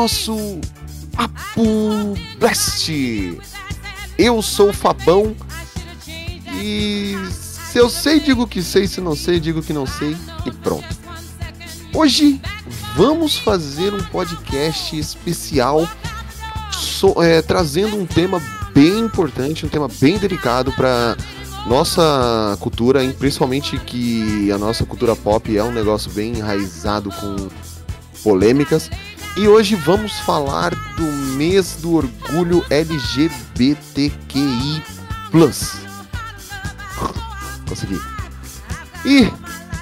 Nosso Papo Blast. Eu sou o Fabão e se eu sei, digo que sei, se não sei, digo que não sei e pronto. Hoje vamos fazer um podcast especial so- é, trazendo um tema bem importante, um tema bem delicado para nossa cultura, principalmente que a nossa cultura pop é um negócio bem enraizado com polêmicas. E hoje vamos falar do mês do orgulho LGBTQI. Consegui. E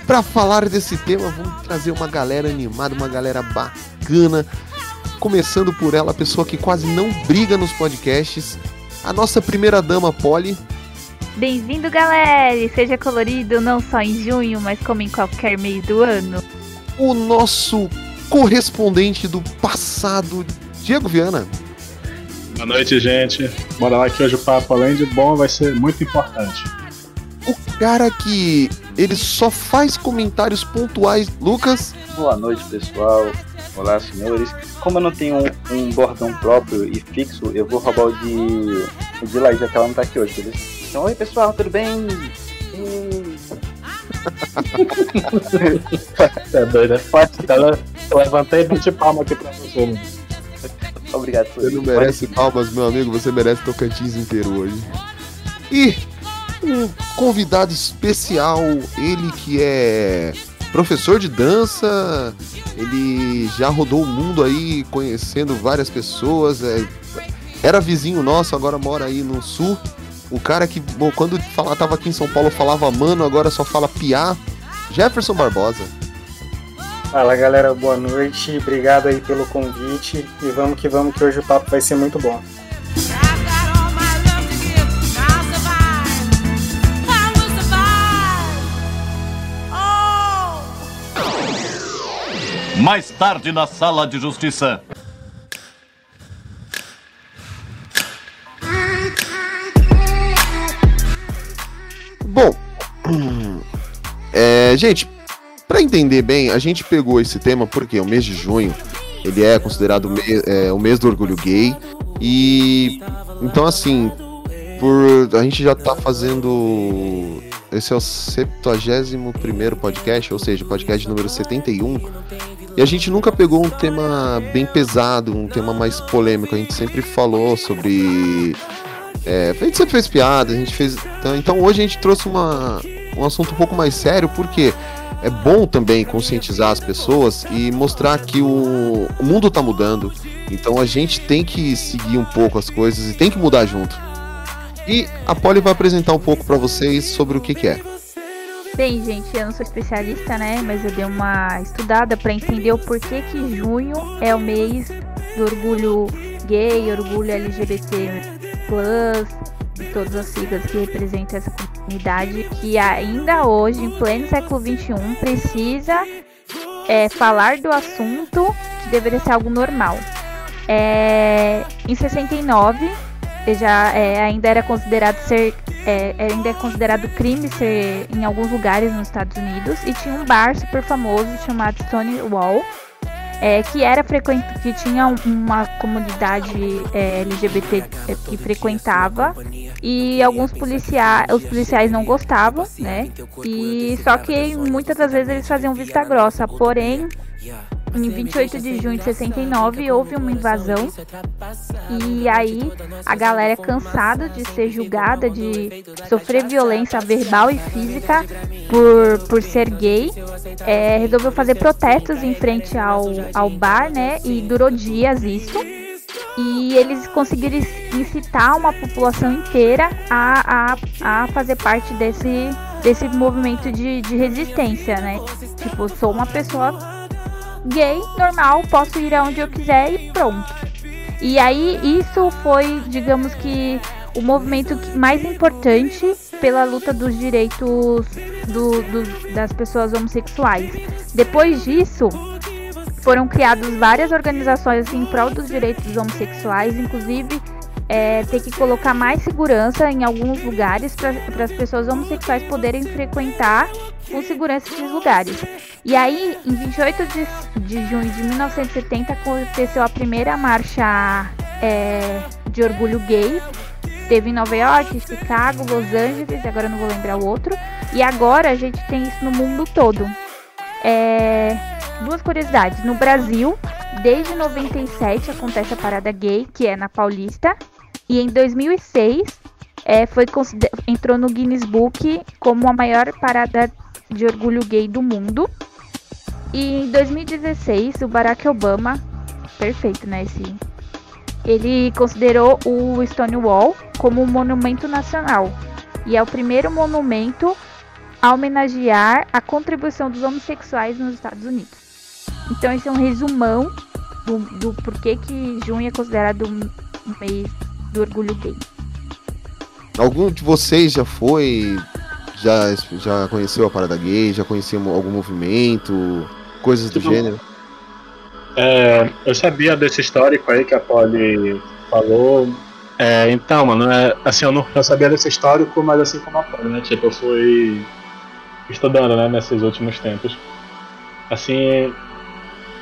para falar desse tema, vamos trazer uma galera animada, uma galera bacana. Começando por ela, a pessoa que quase não briga nos podcasts, a nossa primeira dama, Polly. Bem-vindo, galera! Seja colorido não só em junho, mas como em qualquer mês do ano. o nosso correspondente do passado, Diego Viana. Boa noite, gente. Bora lá que hoje o papo, além de bom, vai ser muito importante. O cara que ele só faz comentários pontuais, Lucas. Boa noite, pessoal. Olá, senhores. Como eu não tenho um, um bordão próprio e fixo, eu vou roubar o de, o de Laís, já que ela não tá aqui hoje, beleza? Então, oi, pessoal, tudo bem? Hum, é doido, é forte. Eu levantei e bati palma aqui pra você. Obrigado por Você não merece palmas, meu amigo, você merece Tocantins inteiro hoje. E um convidado especial, ele que é professor de dança, ele já rodou o mundo aí conhecendo várias pessoas, é, era vizinho nosso, agora mora aí no sul. O cara que, bom, quando fala, tava aqui em São Paulo falava mano, agora só fala piá. Jefferson Barbosa. Fala galera, boa noite, obrigado aí pelo convite e vamos que vamos que hoje o papo vai ser muito bom. Mais tarde na sala de justiça. Bom, é, gente, pra entender bem, a gente pegou esse tema porque o mês de junho ele é considerado o mês, é, o mês do orgulho gay e então assim, por a gente já tá fazendo esse é o 71 primeiro podcast, ou seja, podcast número 71. E a gente nunca pegou um tema bem pesado, um tema mais polêmico. A gente sempre falou sobre é, a gente sempre fez piada, a gente fez. Então, então hoje a gente trouxe uma, um assunto um pouco mais sério, porque é bom também conscientizar as pessoas e mostrar que o, o mundo tá mudando. Então a gente tem que seguir um pouco as coisas e tem que mudar junto. E a Polly vai apresentar um pouco para vocês sobre o que, que é. Bem, gente, eu não sou especialista, né? Mas eu dei uma estudada pra entender o porquê que junho é o mês do orgulho gay, orgulho LGBT, e todas as siglas que representam essa comunidade que ainda hoje, em pleno século XXI, precisa é, falar do assunto que deveria ser algo normal. É, em 69, já é, ainda era considerado ser é, ainda é considerado crime ser em alguns lugares nos Estados Unidos e tinha um bar super famoso chamado Stonewall é, que era que tinha um- uma comunidade é, LGBT é, que frequentava e alguns policiais os policiais não gostavam né? E só que muitas das vezes eles faziam vista grossa. Porém em 28 de junho de 69 houve uma invasão e aí a galera cansada de ser julgada, de sofrer violência verbal e física por, por ser gay, é, resolveu fazer protestos em frente ao, ao bar, né? E durou dias isso. E eles conseguiram incitar uma população inteira a, a, a fazer parte desse, desse movimento de, de resistência, né? Tipo, sou uma pessoa gay, normal, posso ir aonde eu quiser e pronto. E aí isso foi, digamos que, o movimento mais importante pela luta dos direitos do, do, das pessoas homossexuais. Depois disso, foram criadas várias organizações em prol dos direitos homossexuais, inclusive é, ter que colocar mais segurança em alguns lugares para as pessoas homossexuais poderem frequentar com segurança esses lugares. E aí, em 28 de, de junho de 1970, aconteceu a primeira marcha é, de orgulho gay. Teve em Nova York, Chicago, Los Angeles, agora não vou lembrar o outro. E agora a gente tem isso no mundo todo. É, duas curiosidades. No Brasil, desde 97 acontece a parada gay, que é na Paulista. E em 2006 é, foi entrou no Guinness Book como a maior parada de orgulho gay do mundo. E em 2016 o Barack Obama, perfeito, né? Esse, ele considerou o Stonewall como um monumento nacional e é o primeiro monumento a homenagear a contribuição dos homossexuais nos Estados Unidos. Então esse é um resumão do, do porquê que junho é considerado um mês do orgulho gay. Algum de vocês já foi, já, já conheceu a parada gay, já conhecia algum movimento, coisas do tipo, gênero? É, eu sabia desse histórico aí que a Polly falou. É, então, mano, é, assim, eu não eu sabia desse histórico, mas assim como a Polly, né? Tipo, eu fui estudando, né, nesses últimos tempos. Assim,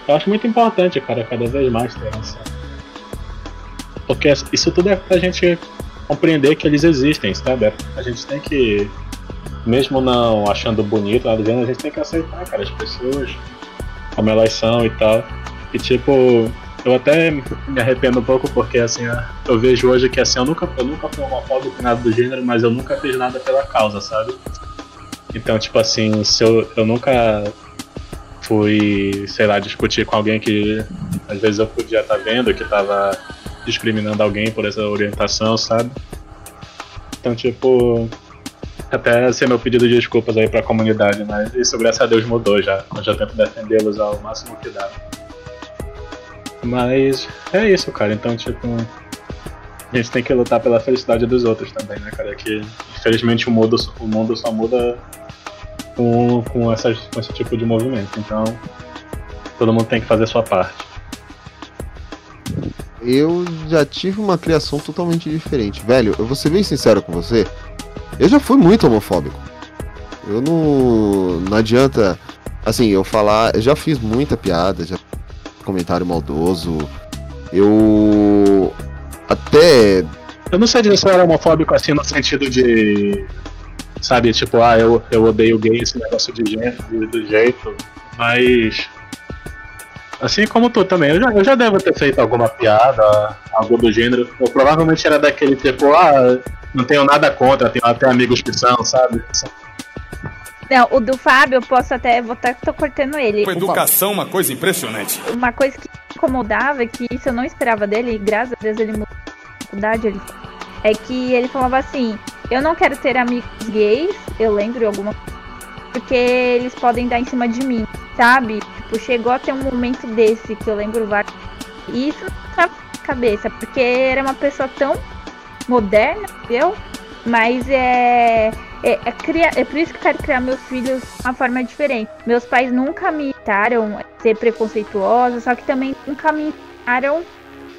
eu acho muito importante, cara, cada vez mais ter essa. Porque isso tudo é pra gente compreender que eles existem, sabe? A gente tem que, mesmo não achando bonito, a gente tem que aceitar, cara, as pessoas como elas são e tal. E tipo, eu até me arrependo um pouco porque assim, eu vejo hoje que assim, eu nunca, eu nunca fui homofóbico nada do gênero, mas eu nunca fiz nada pela causa, sabe? Então, tipo assim, se eu, eu nunca fui, sei lá, discutir com alguém que às vezes eu podia estar tá vendo que tava discriminando alguém por essa orientação, sabe? Então, tipo, até ser meu pedido de desculpas aí pra comunidade, mas isso, graças a Deus, mudou já. Eu já tento defendê-los ao máximo que dá. Mas é isso, cara. Então, tipo, a gente tem que lutar pela felicidade dos outros também, né, cara? Que infelizmente o mundo, o mundo só muda com, com, essas, com esse tipo de movimento. Então, todo mundo tem que fazer a sua parte. Eu já tive uma criação totalmente diferente. Velho, eu vou ser bem sincero com você. Eu já fui muito homofóbico. Eu não. Não adianta. Assim, eu falar. Eu já fiz muita piada, já comentário maldoso. Eu. Até. Eu não sei dizer se eu era homofóbico assim no sentido de sabe? Tipo, ah, eu, eu odeio gay, esse negócio de de, do jeito, mas. Assim como tu também, eu já, eu já devo ter feito alguma piada, algo do gênero. Eu provavelmente era daquele tipo, ah, não tenho nada contra, tenho até amigos que são, sabe? Não, o do Fábio, eu posso até. Vou estar tô cortando ele. Com educação, uma coisa impressionante. Uma coisa que incomodava, é que isso eu não esperava dele, e graças a Deus ele mudou de faculdade, ele, é que ele falava assim: eu não quero ter amigos gays, eu lembro alguma porque eles podem dar em cima de mim, sabe? Tipo, chegou a ter um momento desse que eu lembro vários. E isso na cabeça, porque era uma pessoa tão moderna, eu, mas é é, é, criar, é por isso que eu quero criar meus filhos de uma forma diferente. Meus pais nunca me ensinaram a ser preconceituosa, só que também nunca me ensinaram.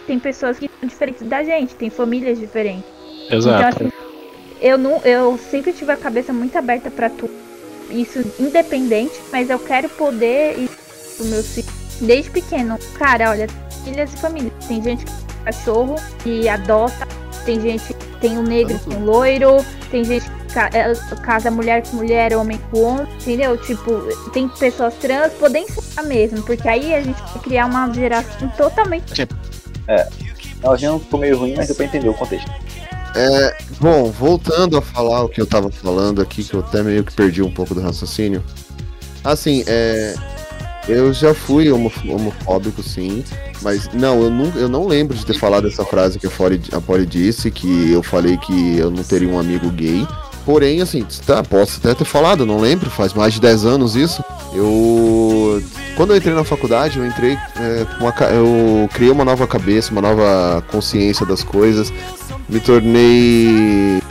Tem pessoas que são diferentes da gente, tem famílias diferentes. Exato. Então, assim, eu não, eu sempre tive a cabeça muito aberta para tudo. Isso independente, mas eu quero poder ir pro meu filho desde pequeno. Cara, olha, filhas e famílias. Tem gente que tem cachorro e adota, tem gente que tem o um negro, tem um loiro, tem gente que é, casa mulher com mulher, homem com homem, entendeu? Tipo, tem pessoas trans, podem ser mesmo, porque aí a gente vai criar uma geração totalmente. É. Ela já ficou meio ruim, mas deu pra entender o contexto. É, bom, voltando a falar o que eu tava falando aqui, que eu até meio que perdi um pouco do raciocínio. Assim, é. Eu já fui homof- homofóbico, sim. Mas não, eu não, eu não lembro de ter falado essa frase que a Polly, disse, que eu falei que eu não teria um amigo gay. Porém, assim, tá, posso até ter falado, não lembro, faz mais de 10 anos isso. Eu. Quando eu entrei na faculdade, eu entrei é, uma, eu criei uma nova cabeça, uma nova consciência das coisas. Me tornei.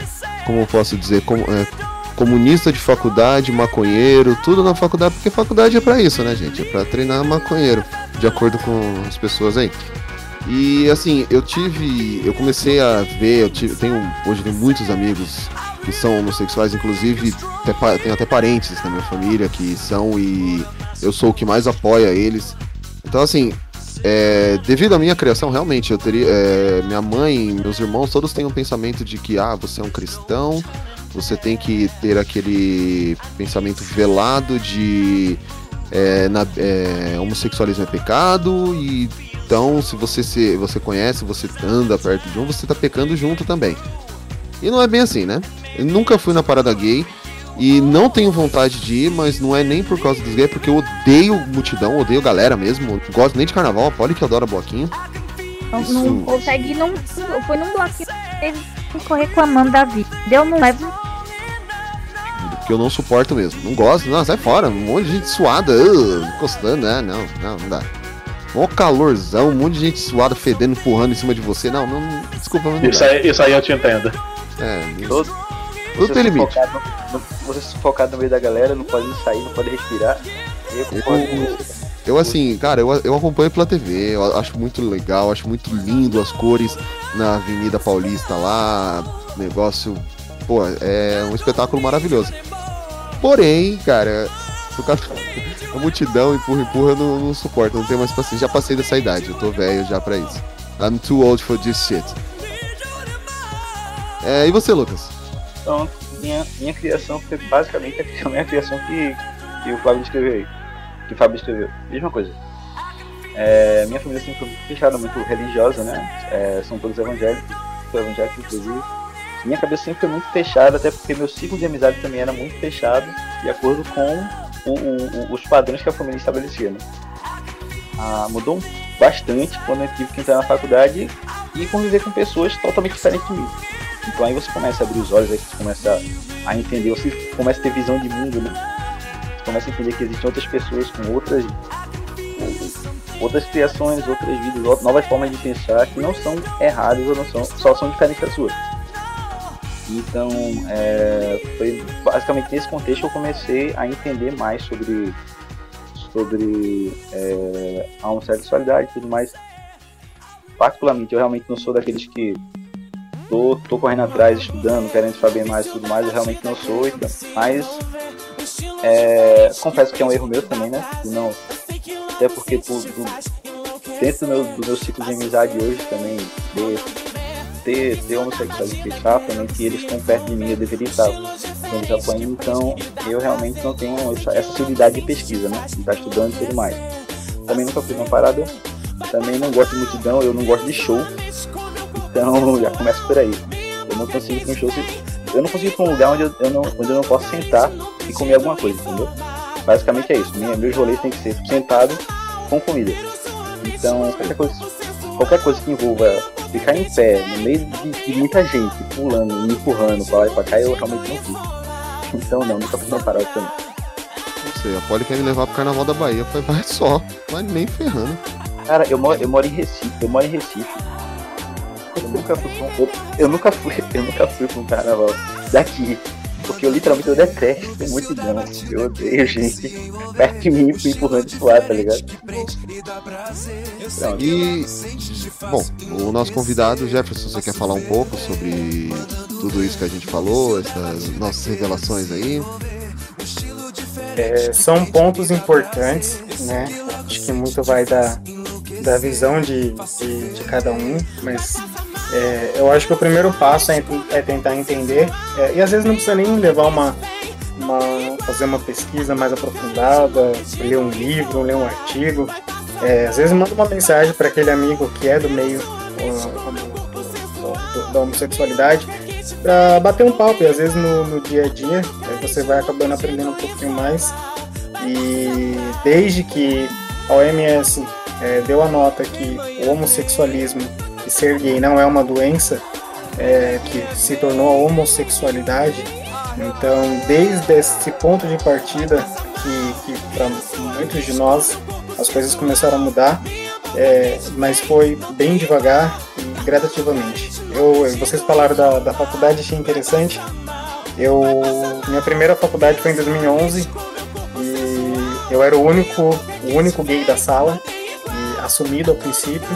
Como eu posso dizer? Como, é, comunista de faculdade, maconheiro, tudo na faculdade, porque faculdade é pra isso, né, gente? É pra treinar maconheiro, de acordo com as pessoas aí. E assim, eu tive. Eu comecei a ver, eu tive, tenho. Hoje tenho muitos amigos que são homossexuais, inclusive tenho até parentes na minha família que são e eu sou o que mais apoia eles. Então assim, é, devido à minha criação, realmente, eu teria. é, minha mãe, meus irmãos, todos têm um pensamento de que ah, você é um cristão, você tem que ter aquele pensamento velado de é, na- é, homossexualismo é pecado e então se você se você conhece, você anda perto de um, você tá pecando junto também. E não é bem assim, né? Eu nunca fui na parada gay e não tenho vontade de ir, mas não é nem por causa dos gays, porque eu odeio multidão, odeio galera mesmo. Não gosto nem de carnaval, pode que adora bloquinho. Não, Isso. não consegue, não. Foi num bloquinho, ele ficou reclamando da vida. Deu, não leva. que eu não suporto mesmo. Não gosto, não, sai fora. Um monte de gente suada, ah, encostando, né? Não, não, não dá. Mó calorzão, um monte de gente suada, fedendo, empurrando em cima de você. Não, não, desculpa, mas não Isso dá. aí, isso aí eu te entendo. É, Todo, tudo tem limite. sufocado, no, você sufocado no meio da galera, não pode sair, não pode respirar. Eu concordo com Eu, você. eu assim, cara, eu, eu acompanho pela TV, eu acho muito legal, acho muito lindo as cores na Avenida Paulista lá, negócio, pô, é um espetáculo maravilhoso. Porém, cara, por causa da multidão, empurra, empurra, eu não, não suporto, não tenho mais paciência, já passei dessa idade, eu tô velho já pra isso. I'm too old for this shit. É, e você, Lucas? Minha, minha criação foi basicamente a minha criação que, que o Flávio descreveu aí. Que o Fábio escreveu. Mesma coisa. É, minha família sempre foi fechada, muito religiosa, né? É, são todos evangélicos, sou evangélico inclusive. Minha cabeça sempre foi muito fechada, até porque meu ciclo de amizade também era muito fechado, de acordo com o- o- o- os padrões que a família estabelecia, né? Ah, mudou bastante quando eu tive que entrar na faculdade e conviver com pessoas totalmente diferentes de mim. Então aí você começa a abrir os olhos, aí você começa a entender, você começa a ter visão de mundo, né? Você começa a entender que existem outras pessoas com outras outras criações, outras vidas, novas formas de pensar que não são erradas ou não são, só são diferentes da sua. Então, é, foi basicamente nesse contexto que eu comecei a entender mais sobre, sobre é, a homossexualidade e tudo mais. Particularmente, eu realmente não sou daqueles que tô, tô correndo atrás, estudando, querendo saber mais e tudo mais, eu realmente não sou, então, mas é, confesso que é um erro meu também, né? Não, até porque por, dentro do meu, do meu ciclo de amizade hoje também, ter, ter, ter homossexuais que estar também, que eles estão perto de mim, eu deveria estar eles apoiando, então eu realmente não tenho essa, essa facilidade de pesquisa, né? De estar estudando e tudo mais. Também nunca fui numa parada, também não gosto de multidão, eu não gosto de show, então já começa por aí. Eu não consigo ir um show se. Eu não consigo ir pra um lugar onde eu, eu não, onde eu não posso sentar e comer alguma coisa, entendeu? Basicamente é isso. Minha, meus rolês tem que ser sentado com comida. Então qualquer coisa, qualquer coisa que envolva ficar em pé, no meio de, de muita gente, pulando, me empurrando pra lá e pra cá, eu realmente não fiz. Então não, nunca fiz uma parada também. Não sei, a Polly quer me levar pro Carnaval da Bahia. Eu falei, vai só, vai nem ferrando. Cara, eu moro, eu moro em Recife, eu moro em Recife. Eu nunca fui pra um, eu, nunca fui, eu nunca fui pra um carnaval daqui. Porque eu literalmente eu detesto multidão. Eu odeio gente perto de mim me empurrando de suar, tá ligado? Pronto. E, bom, o nosso convidado, Jefferson, você quer falar um pouco sobre tudo isso que a gente falou, essas nossas revelações aí? É, são pontos importantes, né? Acho que muito vai da, da visão de, de, de cada um, mas É, eu acho que o primeiro passo é, é tentar entender, é, e às vezes não precisa nem levar uma, uma, fazer uma pesquisa mais aprofundada, ler um livro, ler um artigo. É, às vezes manda uma mensagem para aquele amigo que é do meio da homossexualidade para bater um papo, e às vezes no, no dia a dia você vai acabando aprendendo um pouquinho mais. E desde que a OMS é, deu a nota que o homossexualismo e ser gay não é uma doença, é, que se tornou a homossexualidade. Então, desde esse ponto de partida, que, que para muitos de nós as coisas começaram a mudar, é, mas foi bem devagar e gradativamente. Eu, vocês falaram da, da faculdade, achei interessante. Eu, minha primeira faculdade foi em 2011 e eu era o único, o único gay da sala, assumido ao princípio.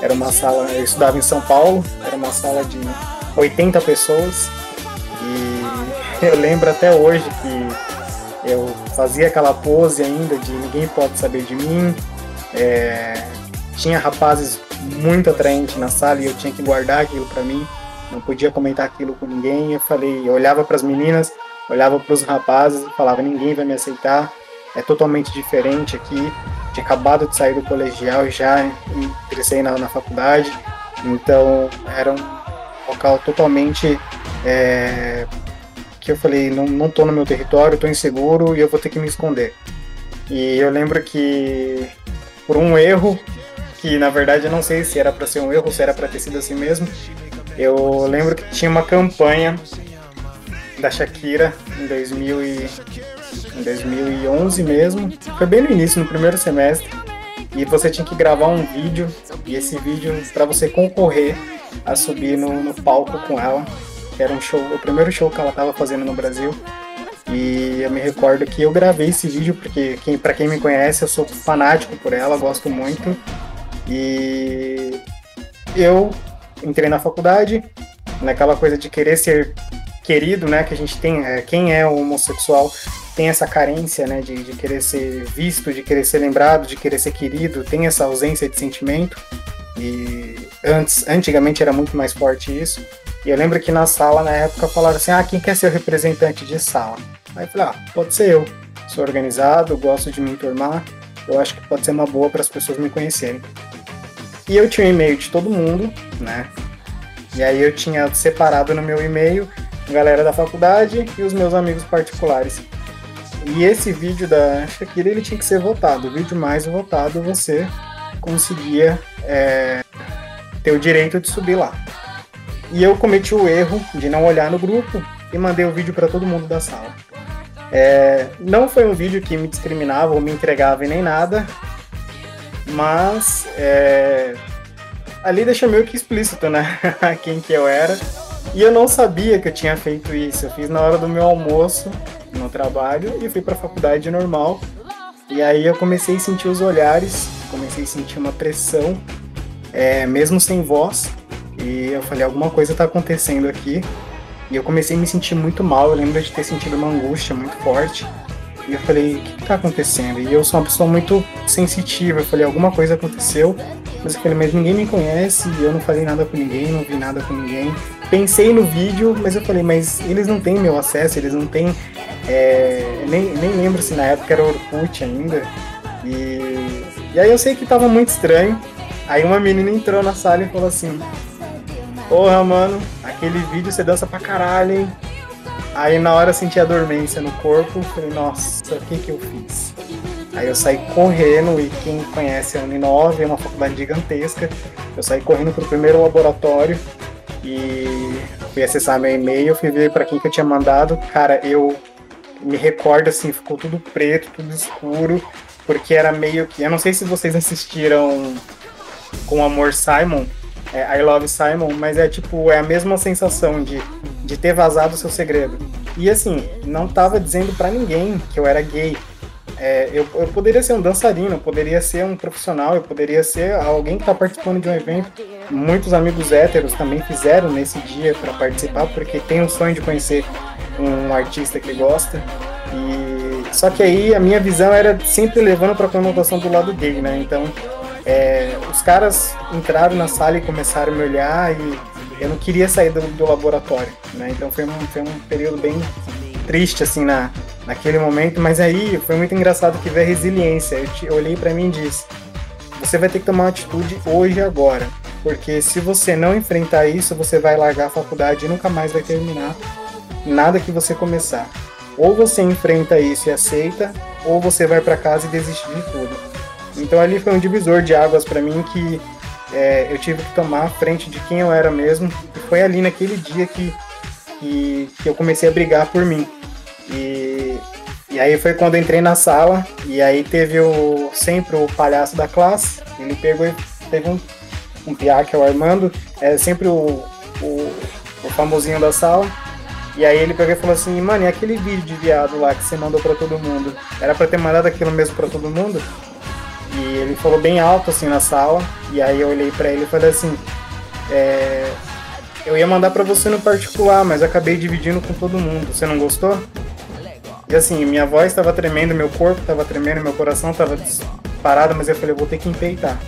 Era uma sala, eu estudava em São Paulo, era uma sala de 80 pessoas e eu lembro até hoje que eu fazia aquela pose ainda de ninguém pode saber de mim. É, tinha rapazes muito atraentes na sala e eu tinha que guardar aquilo para mim, não podia comentar aquilo com ninguém. Eu falei, eu olhava para as meninas, olhava para os rapazes e falava: ninguém vai me aceitar, é totalmente diferente aqui. Tinha acabado de sair do colegial e já ingressei na, na faculdade, então era um local totalmente é, que eu falei: não, não tô no meu território, tô inseguro e eu vou ter que me esconder. E eu lembro que por um erro, que na verdade eu não sei se era para ser um erro se era para ter sido assim mesmo, eu lembro que tinha uma campanha da Shakira em, 2000 e, em 2011 mesmo. Foi bem no início, no primeiro semestre. E você tinha que gravar um vídeo. E esse vídeo para você concorrer a subir no, no, palco com ela. Era um show, o primeiro show que ela estava fazendo no Brasil. E eu me recordo que eu gravei esse vídeo porque quem, para quem me conhece, eu sou fanático por ela, gosto muito. E eu entrei na faculdade, naquela coisa de querer ser querido, né? Que a gente tem, é, quem é homossexual tem essa carência, né? De, de querer ser visto, de querer ser lembrado, de querer ser querido, tem essa ausência de sentimento. E antes, antigamente era muito mais forte isso. E eu lembro que na sala, na época, falaram assim: ah, quem quer ser o representante de sala? Aí eu falei: ah, pode ser eu. Sou organizado, gosto de me enturmar. Eu acho que pode ser uma boa para as pessoas me conhecerem. E eu tinha o um e-mail de todo mundo, né? E aí eu tinha separado no meu e-mail galera da faculdade e os meus amigos particulares. E esse vídeo da Shakira ele tinha que ser votado. O vídeo mais votado você conseguia é, ter o direito de subir lá. E eu cometi o erro de não olhar no grupo e mandei o vídeo para todo mundo da sala. É, não foi um vídeo que me discriminava ou me entregava nem nada, mas é, ali deixa meio que explícito, né? Quem que eu era. E eu não sabia que eu tinha feito isso. Eu fiz na hora do meu almoço no trabalho e fui para a faculdade normal. E aí eu comecei a sentir os olhares, comecei a sentir uma pressão, é, mesmo sem voz. E eu falei, alguma coisa está acontecendo aqui. E eu comecei a me sentir muito mal. Eu lembro de ter sentido uma angústia muito forte. E eu falei, o que está acontecendo? E eu sou uma pessoa muito sensitiva. Eu falei, alguma coisa aconteceu. Mas eu falei, mas ninguém me conhece, eu não falei nada com ninguém, não vi nada com ninguém. Pensei no vídeo, mas eu falei, mas eles não têm meu acesso, eles não têm. É, nem, nem lembro se na época era Orkut ainda. E, e aí eu sei que tava muito estranho. Aí uma menina entrou na sala e falou assim: Porra, mano, aquele vídeo você dança pra caralho, hein? Aí na hora eu senti a dormência no corpo, falei, nossa, o que que eu fiz? Aí eu saí correndo, e quem conhece a Uninove é uma faculdade gigantesca. Eu saí correndo pro primeiro laboratório e fui acessar meu e-mail, fui ver para quem que eu tinha mandado. Cara, eu me recordo assim, ficou tudo preto, tudo escuro, porque era meio que. Eu não sei se vocês assistiram com Amor Simon, é, I Love Simon, mas é tipo, é a mesma sensação de, de ter vazado o seu segredo. E assim, não tava dizendo para ninguém que eu era gay. É, eu, eu, poderia ser um dançarino, eu poderia ser um profissional, eu poderia ser alguém que está participando de um evento. Muitos amigos héteros também fizeram nesse dia para participar, porque tem o sonho de conhecer um artista que gosta. E só que aí a minha visão era sempre levando para a conotação do lado gay, né? Então é, os caras entraram na sala e começaram a me olhar e eu não queria sair do, do laboratório, né? Então foi um, foi um período bem triste, assim, na, naquele momento, mas aí foi muito engraçado que veio a resiliência. Eu, te, eu olhei para mim e disse: você vai ter que tomar uma atitude hoje agora, porque se você não enfrentar isso, você vai largar a faculdade e nunca mais vai terminar nada que você começar. Ou você enfrenta isso e aceita, ou você vai para casa e desiste de tudo. Então ali foi um divisor de águas para mim que é, eu tive que tomar a frente de quem eu era mesmo. E foi ali naquele dia que, que, que eu comecei a brigar por mim. E, e aí foi quando entrei na sala, e aí teve o sempre o palhaço da classe, ele pegou e teve um, um piá que é o Armando, é sempre o, o, o famosinho da sala, e aí ele pegou e falou assim, mano, e aquele vídeo de viado lá que você mandou pra todo mundo? Era pra ter mandado aquilo mesmo pra todo mundo? E ele falou bem alto assim na sala, e aí eu olhei pra ele e falei assim, é, eu ia mandar pra você no particular, mas acabei dividindo com todo mundo. Você não gostou? E assim, minha voz estava tremendo, meu corpo estava tremendo, meu coração estava parado, mas eu falei, eu vou ter que empeitar.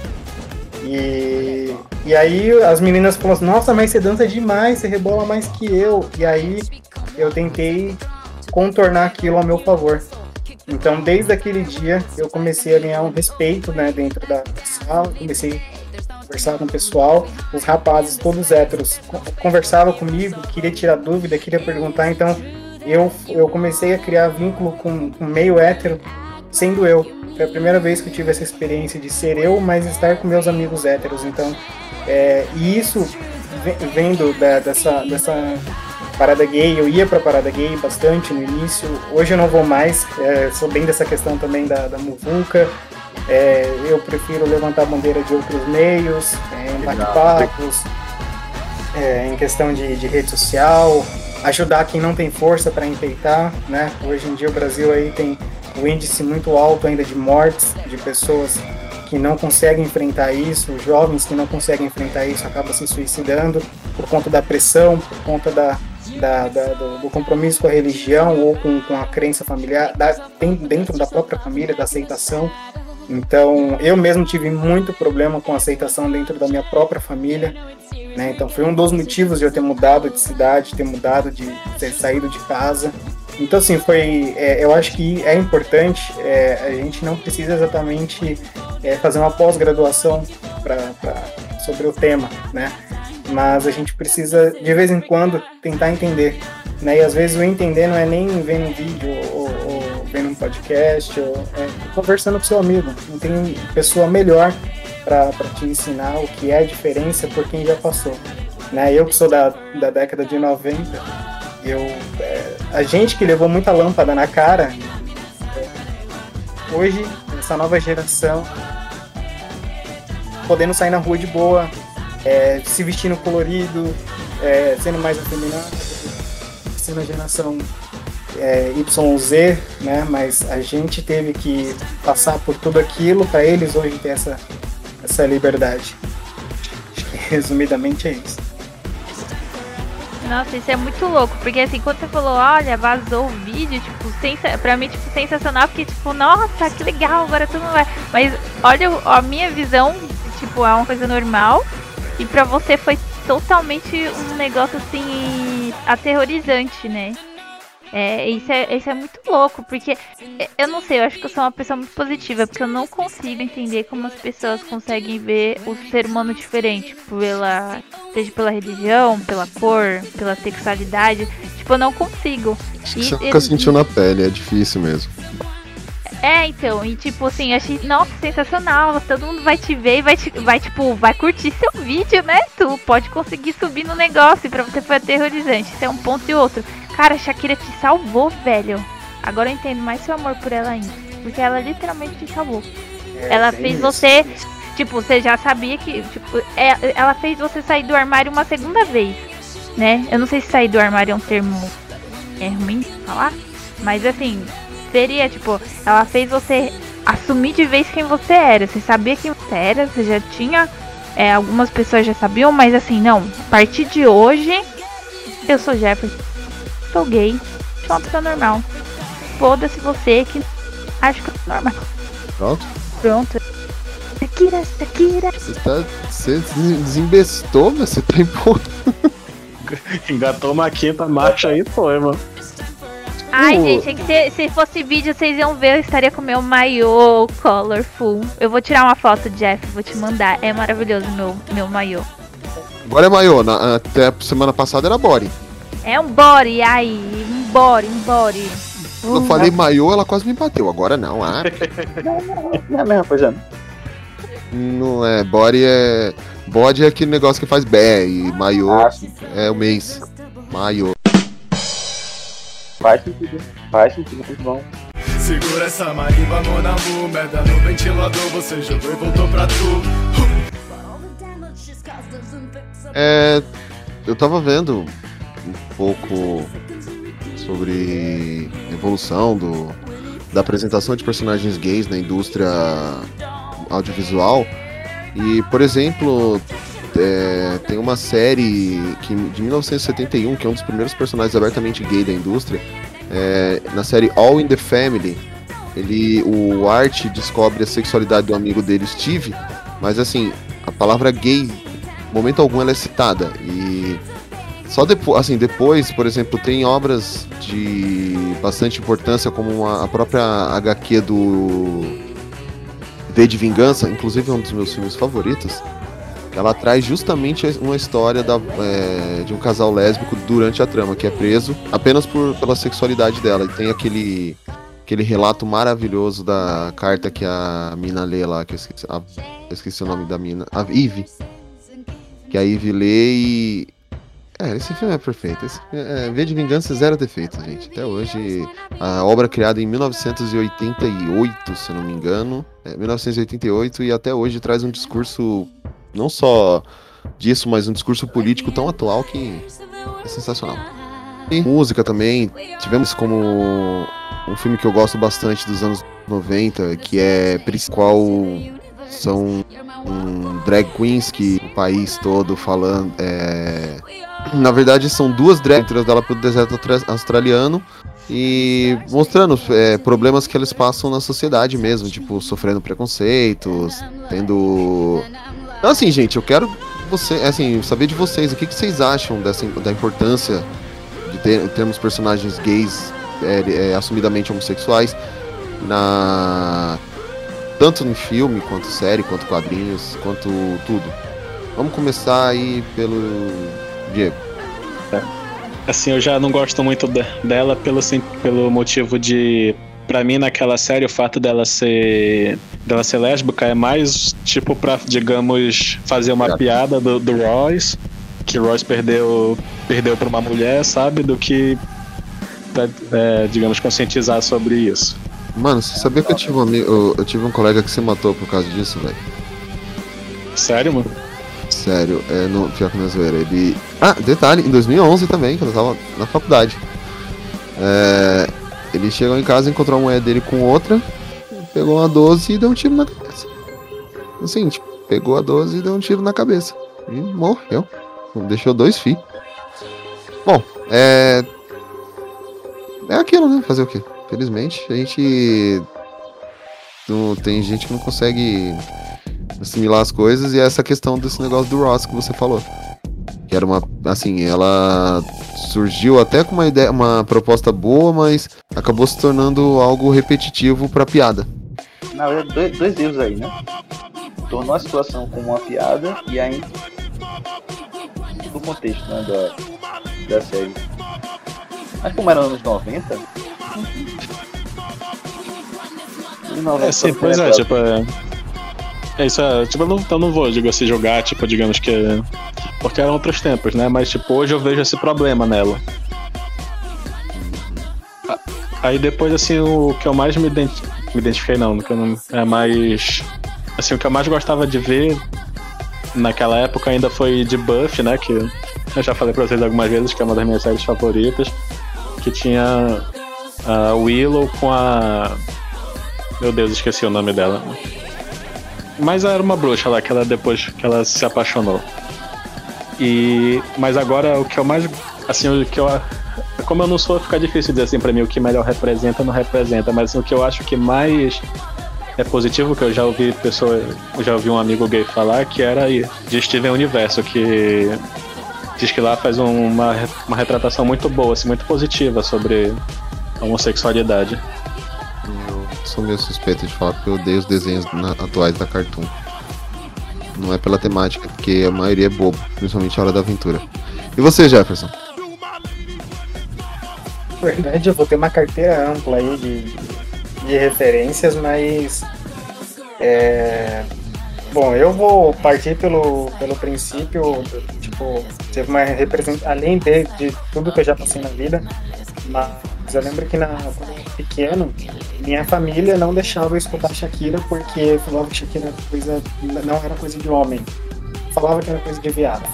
E, e aí as meninas falaram assim, nossa, mas você dança demais, você rebola mais que eu. E aí eu tentei contornar aquilo ao meu favor. Então, desde aquele dia, eu comecei a ganhar um respeito né, dentro da sala, comecei a conversar com o pessoal, os rapazes, todos héteros, conversavam comigo, queria tirar dúvida, queria perguntar, então eu, eu comecei a criar vínculo com, com meio hétero, sendo eu. Foi a primeira vez que eu tive essa experiência de ser eu, mas estar com meus amigos héteros. Então, é, e isso vendo da, dessa, dessa parada gay, eu ia pra parada gay bastante no início, hoje eu não vou mais, é, sou bem dessa questão também da, da muvuca, é, eu prefiro levantar a bandeira de outros meios, é, em bate-papos, é, em questão de, de rede social, ajudar quem não tem força para empeitar, né? Hoje em dia o Brasil aí tem o um índice muito alto ainda de mortes de pessoas que não conseguem enfrentar isso, jovens que não conseguem enfrentar isso acabam se suicidando por conta da pressão, por conta da, da, da do, do, compromisso com a religião ou com, com a crença familiar, da, dentro da própria família, da aceitação. Então, eu mesmo tive muito problema com aceitação dentro da minha própria família. Né? Então foi um dos motivos de eu ter mudado de cidade, ter mudado de ter saído de casa. Então assim foi, é, eu acho que é importante. É, a gente não precisa exatamente é, fazer uma pós-graduação sobre o tema, né? Mas a gente precisa de vez em quando tentar entender, né? E às vezes o entender não é nem vendo um vídeo ou, ou vendo um podcast ou é, conversando com seu amigo. Não tem pessoa melhor para te ensinar o que é a diferença por quem já passou. Né? Eu que sou da, da década de 90, eu, é, a gente que levou muita lâmpada na cara, é, hoje, essa nova geração, podendo sair na rua de boa, é, se vestindo colorido, é, sendo mais afeminado, sendo a geração é, YZ, né? Mas a gente teve que passar por tudo aquilo para eles hoje ter essa essa liberdade. Acho que resumidamente é isso. Nossa, isso é muito louco, porque assim, quando você falou, olha, vazou o vídeo, tipo, sensa pra mim, tipo, sensacional, porque, tipo, nossa, que legal, agora tudo vai. Mas olha, a minha visão, tipo, é uma coisa normal, e pra você foi totalmente um negócio assim aterrorizante, né? É, isso é, isso é muito louco, porque eu não sei, eu acho que eu sou uma pessoa muito positiva, porque eu não consigo entender como as pessoas conseguem ver o ser humano diferente, pela, seja pela religião, pela cor, pela sexualidade. Tipo, eu não consigo. E, Você fica sentindo na pele, é difícil mesmo. É, então, e tipo assim, achei, nossa, sensacional, todo mundo vai te ver e vai, te, vai, tipo, vai curtir seu vídeo, né? Tu pode conseguir subir no negócio, e pra você foi aterrorizante, isso é um ponto e outro. Cara, a Shakira te salvou, velho. Agora eu entendo mais seu amor por ela ainda. Porque ela literalmente te salvou. É, ela fez isso. você. Tipo, você já sabia que. Tipo, é, ela fez você sair do armário uma segunda vez. Né? Eu não sei se sair do armário é um termo. É ruim falar. Mas assim, seria, tipo, ela fez você assumir de vez quem você era. Você sabia quem você era, você já tinha. É, algumas pessoas já sabiam, mas assim, não. A partir de hoje, eu sou Jefferson sou gay, sou uma pessoa normal. Foda-se você que acha que eu sou normal. Pronto? Pronto. Shakira, Shakira. Você tá. Você desembestou, mas você tá impondo. Engatou uma quinta marcha aí, foi, mano. Ai, O- gente, é que se, se fosse vídeo, vocês iam ver, eu estaria com meu maiô colorful. Eu vou tirar uma foto, Jeff, vou te mandar. É maravilhoso meu, meu maiô. Agora é maior. na- até semana passada era body. É um body, ai, um body, um body. Quando eu falei maiô, ela quase me bateu. Agora não. Ah, Não é a mesma coisa, não. não é. Body é. Body é aquele negócio que faz bé. E maiô Ah, é o mês. Maiô. Faz sentido. Faz sentido, muito bom. Segura essa marimba, monamu, merda no ventilador, você jogou e voltou pra tu. É, eu tava vendo um pouco sobre a evolução do, da apresentação de personagens gays na indústria audiovisual. E, por exemplo, é, tem uma série que, de 1971, que é um dos primeiros personagens abertamente gay da indústria. É, na série All in the Family, ele, o Art descobre a sexualidade do amigo dele, Steve, mas assim, a palavra gay momento algum ela é citada. E só depois, assim, depois, por exemplo, tem obras de bastante importância, como uma- a própria HQ do V de Vingança, inclusive é um dos meus filmes favoritos. Ela traz justamente uma história da, é, de um casal lésbico durante a trama, que é preso apenas por, pela sexualidade dela. E tem aquele, aquele relato maravilhoso da carta que a mina lê lá, que eu esqueci, a- eu esqueci o nome da mina. A Eve que a Ivy lê e. É, esse filme é perfeito. Esse, é, v de Vingança zero defeito, gente. Até hoje, a obra criada em 1988, se eu não me engano. É, 1988 e até hoje traz um discurso não só disso, mas um discurso político tão atual que é sensacional. E música também. Tivemos como um filme que eu gosto bastante dos anos 90, que é qual são um, drag queens que o país todo falando. é, Na verdade, são duas drag queens dela pro deserto austra- australiano e mostrando é, problemas que eles passam na sociedade mesmo, tipo, sofrendo preconceitos, tendo. Então, assim, gente, eu quero você, assim, saber de vocês, o que, que vocês acham dessa, da importância de ter, termos personagens gays é, é, assumidamente homossexuais na tanto em filme, quanto série, quanto quadrinhos, quanto tudo. Vamos começar aí pelo Diego. Assim, eu já não gosto muito de- dela pelo, pelo motivo de. Pra mim, naquela série, o fato dela ser. dela ser lésbica é mais tipo pra, digamos, fazer uma piada do, do Royce, que Royce perdeu. perdeu pra uma mulher, sabe? Do que. pra, é, digamos, conscientizar sobre isso. Mano, você sabia que eu tive um eu, eu tive um colega que se matou por causa disso, velho? Sério, mano? Sério, é no pior que na zoeira. Ele. Ah, detalhe, em 2011 também, quando eu tava na faculdade. É, ele chegou em casa, encontrou a mulher dele com outra, pegou uma 12 e deu um tiro na cabeça. Assim, tipo, pegou a 12 e deu um tiro na cabeça. E morreu. Deixou dois filhos. Bom, é. É aquilo, né? Fazer o quê? Felizmente, a gente. Não, tem gente que não consegue assimilar as coisas e é essa questão desse negócio do Ross que você falou. Que era uma. Assim, ela surgiu até com uma ideia, uma proposta boa, mas acabou se tornando algo repetitivo pra piada. Na verdade, dois, dois erros aí, né? Tornou a situação como uma piada e aí. o contexto, né? Da, da série. Mas como era anos 90. Anos 90 É, sim, pois é, legal. tipo. É, é isso, é, tipo, eu não, eu não vou, digo assim, jogar, tipo, digamos que. Porque eram outros tempos, né? Mas, tipo, hoje eu vejo esse problema nela. Aí depois, assim, o que eu mais me, me identifiquei, não, que eu não, é mais. Assim, o que eu mais gostava de ver naquela época ainda foi de Buff, né? Que eu já falei pra vocês algumas vezes, que é uma das minhas séries favoritas. Que tinha a Willow com a. Meu Deus, esqueci o nome dela. Mas era uma bruxa lá, que ela depois que ela se apaixonou. E. Mas agora o que eu mais. Assim, o que eu. Como eu não sou, fica difícil dizer assim pra mim o que melhor representa não representa, mas assim, o que eu acho que mais é positivo, que eu já ouvi pessoa, eu já ouvi um amigo gay falar que era de Steven Universo, que diz que lá faz uma, uma retratação muito boa, assim, muito positiva sobre a homossexualidade. Sou meio suspeito de falar porque eu odeio os desenhos na- atuais da Cartoon. Não é pela temática, porque a maioria é bobo, principalmente a Hora da Aventura. E você, Jefferson? Verdade, eu vou ter uma carteira ampla aí de, de referências, mas. é, bom, eu vou partir pelo, pelo princípio, tipo, teve uma representação, além de, de tudo que eu já passei na vida, mas eu lembro que na, quando eu era pequeno, minha família não deixava eu escutar Shakira porque falava que Shakira era coisa, não era coisa de homem. Falava que era coisa de viado.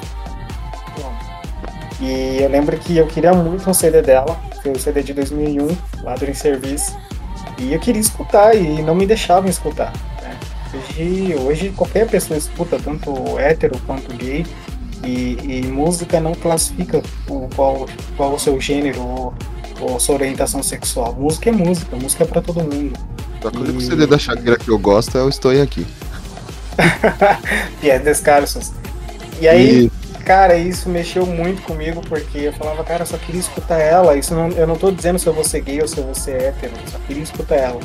E eu lembro que eu queria muito um CD dela, foi o CD de 2001, lá do Em Service. E eu queria escutar e não me deixavam escutar. né? Hoje, hoje qualquer pessoa escuta, tanto hétero quanto gay, e, e música não classifica qual, qual o seu gênero ou, sua orientação sexual. Música é música, música é pra todo mundo. O único CD da Shakira que eu gosto é o Estou Aqui. Pies Descalços. E aí, cara, isso mexeu muito comigo, porque eu falava, cara, eu só queria escutar ela. Isso não, eu não tô dizendo se eu vou ser gay ou se eu vou ser hétero, eu só queria escutar ela.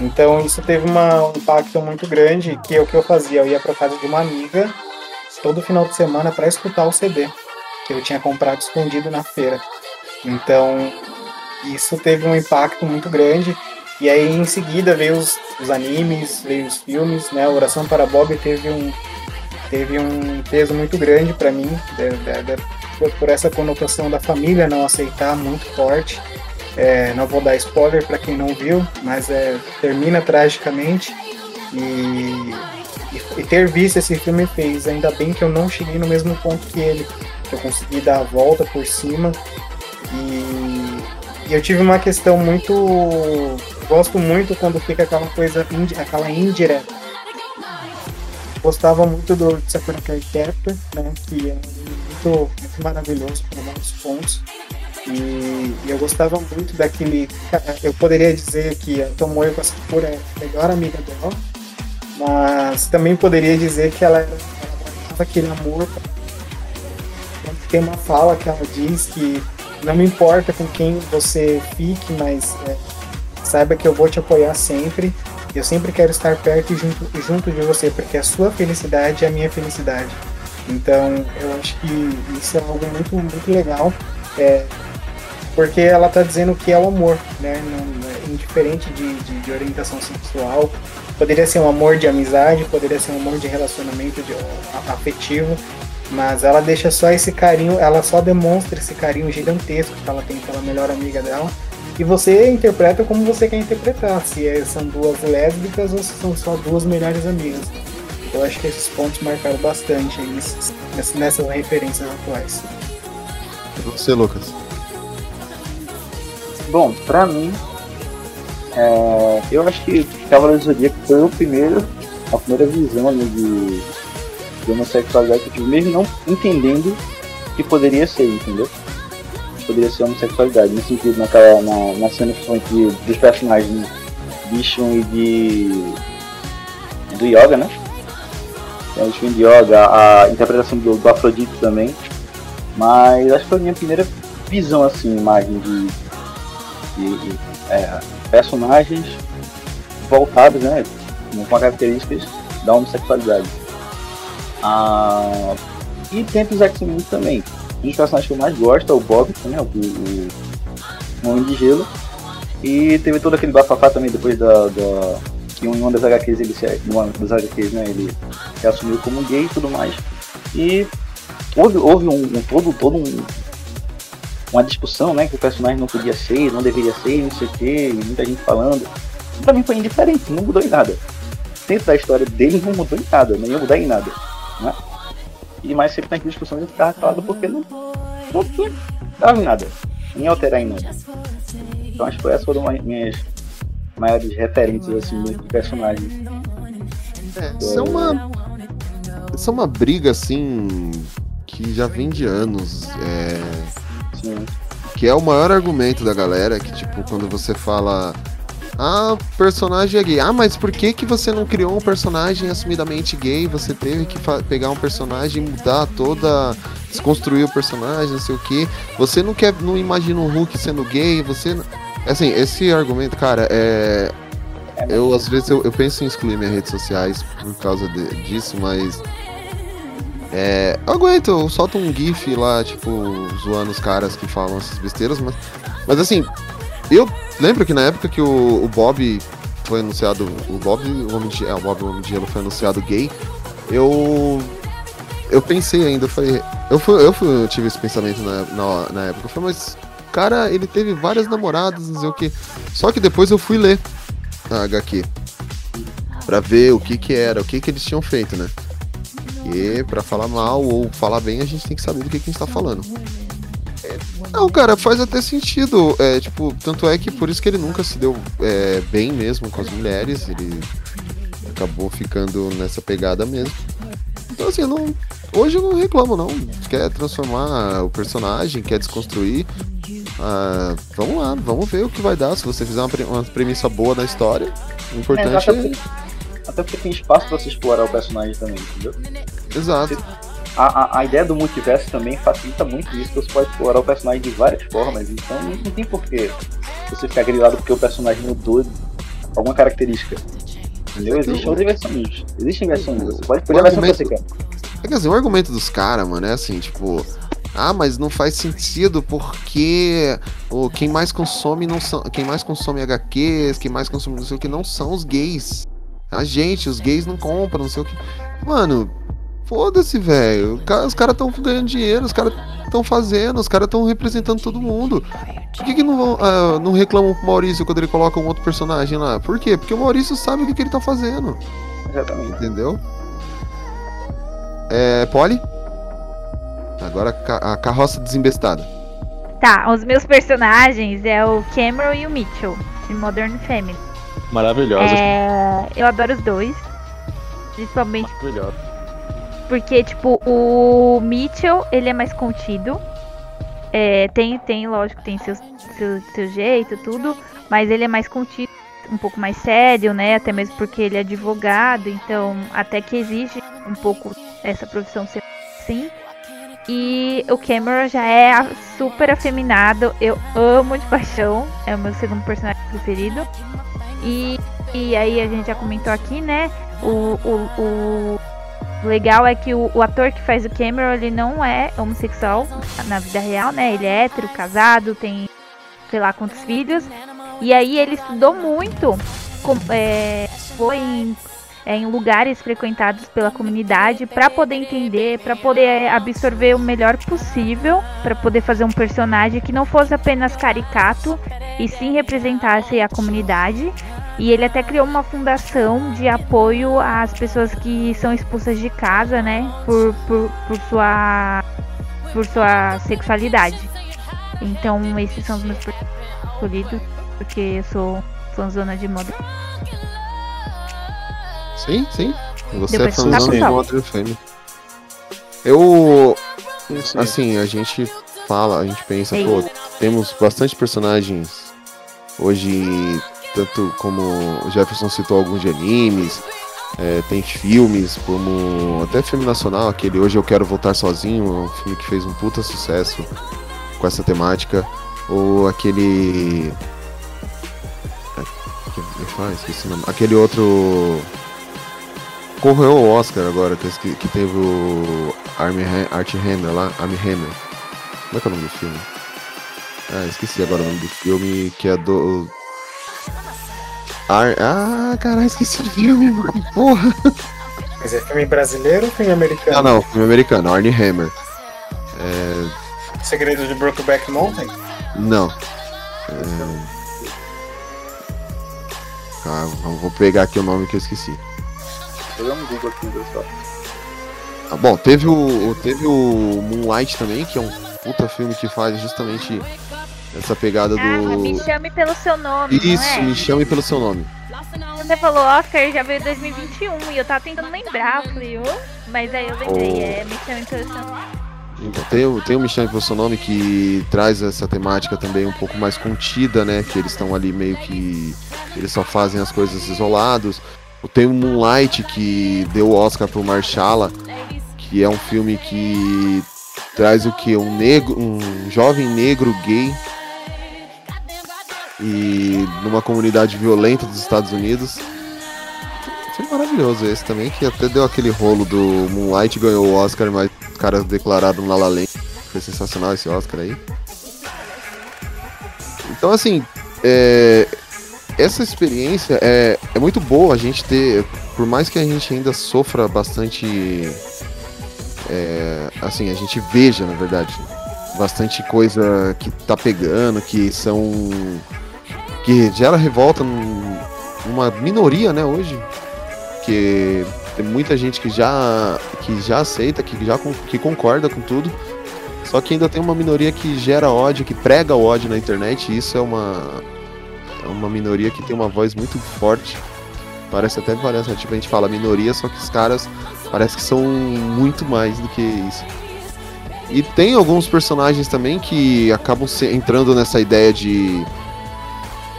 Então isso teve uma, um impacto muito grande, que é o que eu fazia. Eu ia pra casa de uma amiga todo final de semana pra escutar o CD, que eu tinha comprado escondido na feira. Então isso teve um impacto muito grande. E aí em seguida veio os, os animes, veio os filmes, né? Oração para Bob teve um, teve um peso muito grande para mim, de- de- de- por, por essa conotação da família não aceitar muito forte. É, não vou dar spoiler para quem não viu, mas é, termina tragicamente. E, e, e ter visto esse filme fez, ainda bem que eu não cheguei no mesmo ponto que ele, que eu consegui dar a volta por cima. E, e eu tive uma questão muito. Gosto muito quando fica aquela coisa, indi- aquela indireta gostava muito do Sakura Card Captor, né? Que é muito, muito maravilhoso por vários pontos. E, eu gostava muito daquele. Eu poderia dizer que a Tomoe com a Sakura é a melhor amiga dela, mas também poderia dizer que ela, ela aquele amor. Tem uma fala que ela diz que não me importa com quem você fique, mas é, saiba que eu vou te apoiar sempre. Eu sempre quero estar perto e junto, junto de você, porque a sua felicidade é a minha felicidade. Então, eu acho que isso é algo muito, muito legal, é, porque ela está dizendo que é o amor, né? Não, é indiferente de, de, de orientação sexual. Poderia ser um amor de amizade, poderia ser um amor de relacionamento de, afetivo, mas ela deixa só esse carinho, ela só demonstra esse carinho gigantesco que ela tem pela melhor amiga dela. E você interpreta como você quer interpretar, se é- são duas lésbicas ou se são só duas melhores amigas. Eu acho que esses pontos marcaram bastante nesses- nessas, nessas referências atuais. E você, Lucas? Bom, pra mim, é, eu acho que Cavaleiro do Zodíaco foi o primeiro, a primeira visão né, de, de homossexualidade que eu tive, mesmo não entendendo que poderia ser, entendeu? Poderia ser homossexualidade, no sentido, naquela, na, na cena de, dos personagens de e de. do Yoga, né? Tem o Shun de Yoga, a interpretação do, do Afrodite também. Mas acho que foi a minha primeira visão, assim, imagem de, de é, personagens voltados, né, com características da homossexualidade. Ah, e tem os X-Men também. Um dos personagens que eu mais gosto é o Bob, né, o, o, o Homem de Gelo. E teve todo aquele bafafá também depois da, da que em uma das HQs ele se, em uma das HQs, né, ele se assumiu como gay e tudo mais. E houve, houve um, um todo, todo um, uma discussão, né, que o personagem não podia ser, não deveria ser, não sei o que, muita gente falando. Pra mim foi indiferente, não mudou em nada. Dentro da história dele não mudou em nada, não ia mudar em nada. Né? E mais sempre nas discussões eu ficava calado porque não, não tinha dava em nada, nem alterar em nada. Então acho que essas foram as minhas maiores referências assim de personagens. Isso é uma. Isso é uma briga assim. que já vem de anos. É. Sim. Que é o maior argumento da galera, que tipo, quando você fala. Ah, personagem é gay. Ah, mas por que que você não criou um personagem assumidamente gay? Você teve que pegar um personagem e mudar toda. desconstruir o personagem, não sei o que. Você não quer. não imagina o Hulk sendo gay, você. Assim, esse argumento, cara, é. Eu, às vezes, eu, eu penso em excluir minhas redes sociais por causa de- disso, mas. É. Eu aguento, eu solto um GIF lá, tipo, zoando os caras que falam essas besteiras, mas. Mas assim, eu lembro que na época que o, o Bob foi anunciado. O Bob, o Homem de, é, o Bob o Homem de Gelo foi anunciado gay, eu. Eu pensei ainda, eu falei. Eu, fui, eu, fui, eu tive esse pensamento na, na, na época. Eu falei, mas. Cara, ele teve várias namoradas, não sei o que. Só que depois eu fui ler a HQ. Pra ver o que que era, o que que eles tinham feito, né? E pra falar mal ou falar bem, a gente tem que saber do que, que a gente tá falando. Não, cara, faz até sentido. É, tipo, tanto é que por isso que ele nunca se deu é, bem mesmo com as mulheres. Ele acabou ficando nessa pegada mesmo. Então assim, eu não. Hoje eu não reclamo, não. Quer transformar o personagem, quer desconstruir. Ah, vamos lá, vamos ver o que vai dar. Se você fizer uma, pre- uma premissa boa na história, o importante até, é. porque, até porque tem espaço pra você explorar o personagem também, entendeu? Exato. A, a, a ideia do multiverso também facilita muito isso, que você pode explorar o personagem de várias formas, então não, não tem porquê você ficar grilado porque o personagem mudou alguma característica. Entendeu? Existem outras versões. Existem versões, você pode escolher a versão que você quer. É que assim, o argumento dos caras, mano, é assim, tipo. Ah, mas não faz sentido porque o, quem mais consome não são. Quem mais consome HQs, quem mais consome não sei o que, não são os gays. A gente, os gays não compram, não sei o que. Mano, foda-se, velho. Os caras estão ganhando dinheiro, os caras estão fazendo, os caras estão representando todo mundo. Por que, que não, vão, ah, não reclamam pro Maurício quando ele coloca um outro personagem lá? Por quê? Porque o Maurício sabe o que, que ele tá fazendo. Exatamente. Entendeu? É. Polly? Agora a carroça desembestada. Tá, os meus personagens é o Cameron e o Mitchell, de Modern Family. Maravilhosa. É, eu adoro os dois. Principalmente Maravilhosa. Porque, tipo, o Mitchell, ele é mais contido. É, tem, tem, lógico, tem seu, seu, seu jeito, tudo. Mas ele é mais contido, um pouco mais sério, né? Até mesmo porque ele é advogado. Então, até que exige um pouco essa profissão ser assim. E o Cameron já é super afeminado. Eu amo de paixão. É o meu segundo personagem preferido. E, e aí a gente já comentou aqui, né? O, o, o legal é que o, o ator que faz o Cameron, ele não é homossexual na vida real, né? Ele é hétero, casado, tem sei lá quantos filhos. E aí ele estudou muito, com- é, foi em, é, em lugares frequentados pela comunidade para poder entender, para poder absorver o melhor possível, para poder fazer um personagem que não fosse apenas caricato e sim representasse a comunidade. E ele até criou uma fundação de apoio às pessoas que são expulsas de casa, né? Por, por, por, sua, por sua sexualidade. Então, esses são os meus personagens escolhidos, porque eu sou fãzona de moda. Sim, sim. Você Depois é fãzão de Modern Family. Eu. Assim, a gente fala, a gente pensa, Ei. pô, temos bastante personagens hoje, tanto como o Jefferson citou alguns de animes, é, tem filmes, como até filme nacional, aquele Hoje Eu Quero Voltar Sozinho, é um filme que fez um puta sucesso com essa temática, ou aquele. que- esqueci o nome. Aquele outro. Correu o Oscar agora, que, que teve o Ha- Art Hammer lá, Armie Hammer. Como é que é o nome do filme? Ah, esqueci agora o nome do filme, que é do. Ar... Ah, caralho, esqueci o filme, mano. Porra! Mas é filme brasileiro ou filme americano? Ah, não, filme americano, Arnie Hammer. É. Segredo de Brokeback Mountain? Não. É... Ah, vou pegar aqui o nome que eu esqueci. Eu dou um Google aqui, pessoal. Ah, bom, teve o, teve o Moonlight também, que é um puta filme que faz justamente essa pegada Ah, do. me chame pelo seu nome. Isso, é? me chame pelo seu nome. Você falou Oscar, já veio 2021 e eu tava tentando lembrar. Falei, ô, mas aí eu lembrei, Oh. é Me chame pelo seu nome. Então, tem, o- tem o Me Chame Pelo Seu Nome que traz essa temática também um pouco mais contida, né? Que eles estão ali meio que eles só fazem as coisas isolados. Tem o Moonlight que deu o Oscar pro Marshala, que é um filme que traz o que um negro, um jovem negro gay e numa comunidade violenta dos Estados Unidos. Foi maravilhoso esse também, que até deu aquele rolo do Moonlight ganhou o Oscar, mas os caras declararam na La Land. Foi sensacional esse Oscar aí. Então assim, é, essa experiência é, é muito boa a gente ter, por mais que a gente ainda sofra bastante, é, assim, a gente veja, na verdade, bastante coisa que tá pegando, que são, que gera revolta numa minoria, né, hoje, que tem muita gente que já, que já aceita, que já que concorda com tudo, só que ainda tem uma minoria que gera ódio, que prega o ódio na internet, e isso é uma é uma minoria que tem uma voz muito forte. Parece até parece, tipo, a gente fala minoria, só que os caras parece que são muito mais do que isso. E tem alguns personagens também que acabam entrando nessa ideia de,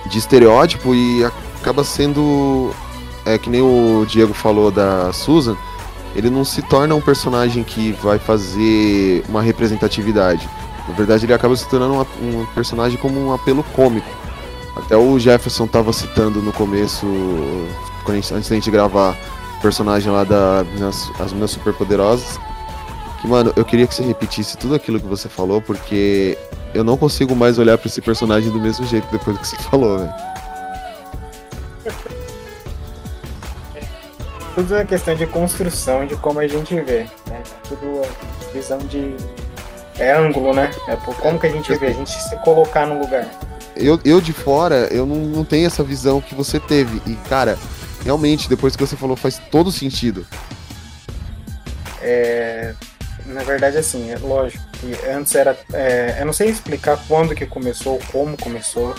de estereótipo e acaba sendo. É que nem o Diego falou da Susan, ele não se torna um personagem que vai fazer uma representatividade. Na verdade, ele acaba se tornando uma, um personagem como um apelo cômico. Até o Jefferson tava citando no começo, antes da gente gravar, o personagem lá da As Minas Superpoderosas. Que, mano, eu queria que você repetisse tudo aquilo que você falou, porque eu não consigo mais olhar para esse personagem do mesmo jeito depois do que você falou, velho. Tudo é questão de construção, de como a gente vê, né? Tudo é visão de. É ângulo, né? É por como que a gente vê, a gente se colocar no lugar eu, eu de fora, eu não, não tenho essa visão que você teve. E, cara, realmente, depois que você falou, faz todo sentido. É, na verdade, assim, é lógico que antes era. É, eu não sei explicar quando que começou, como começou,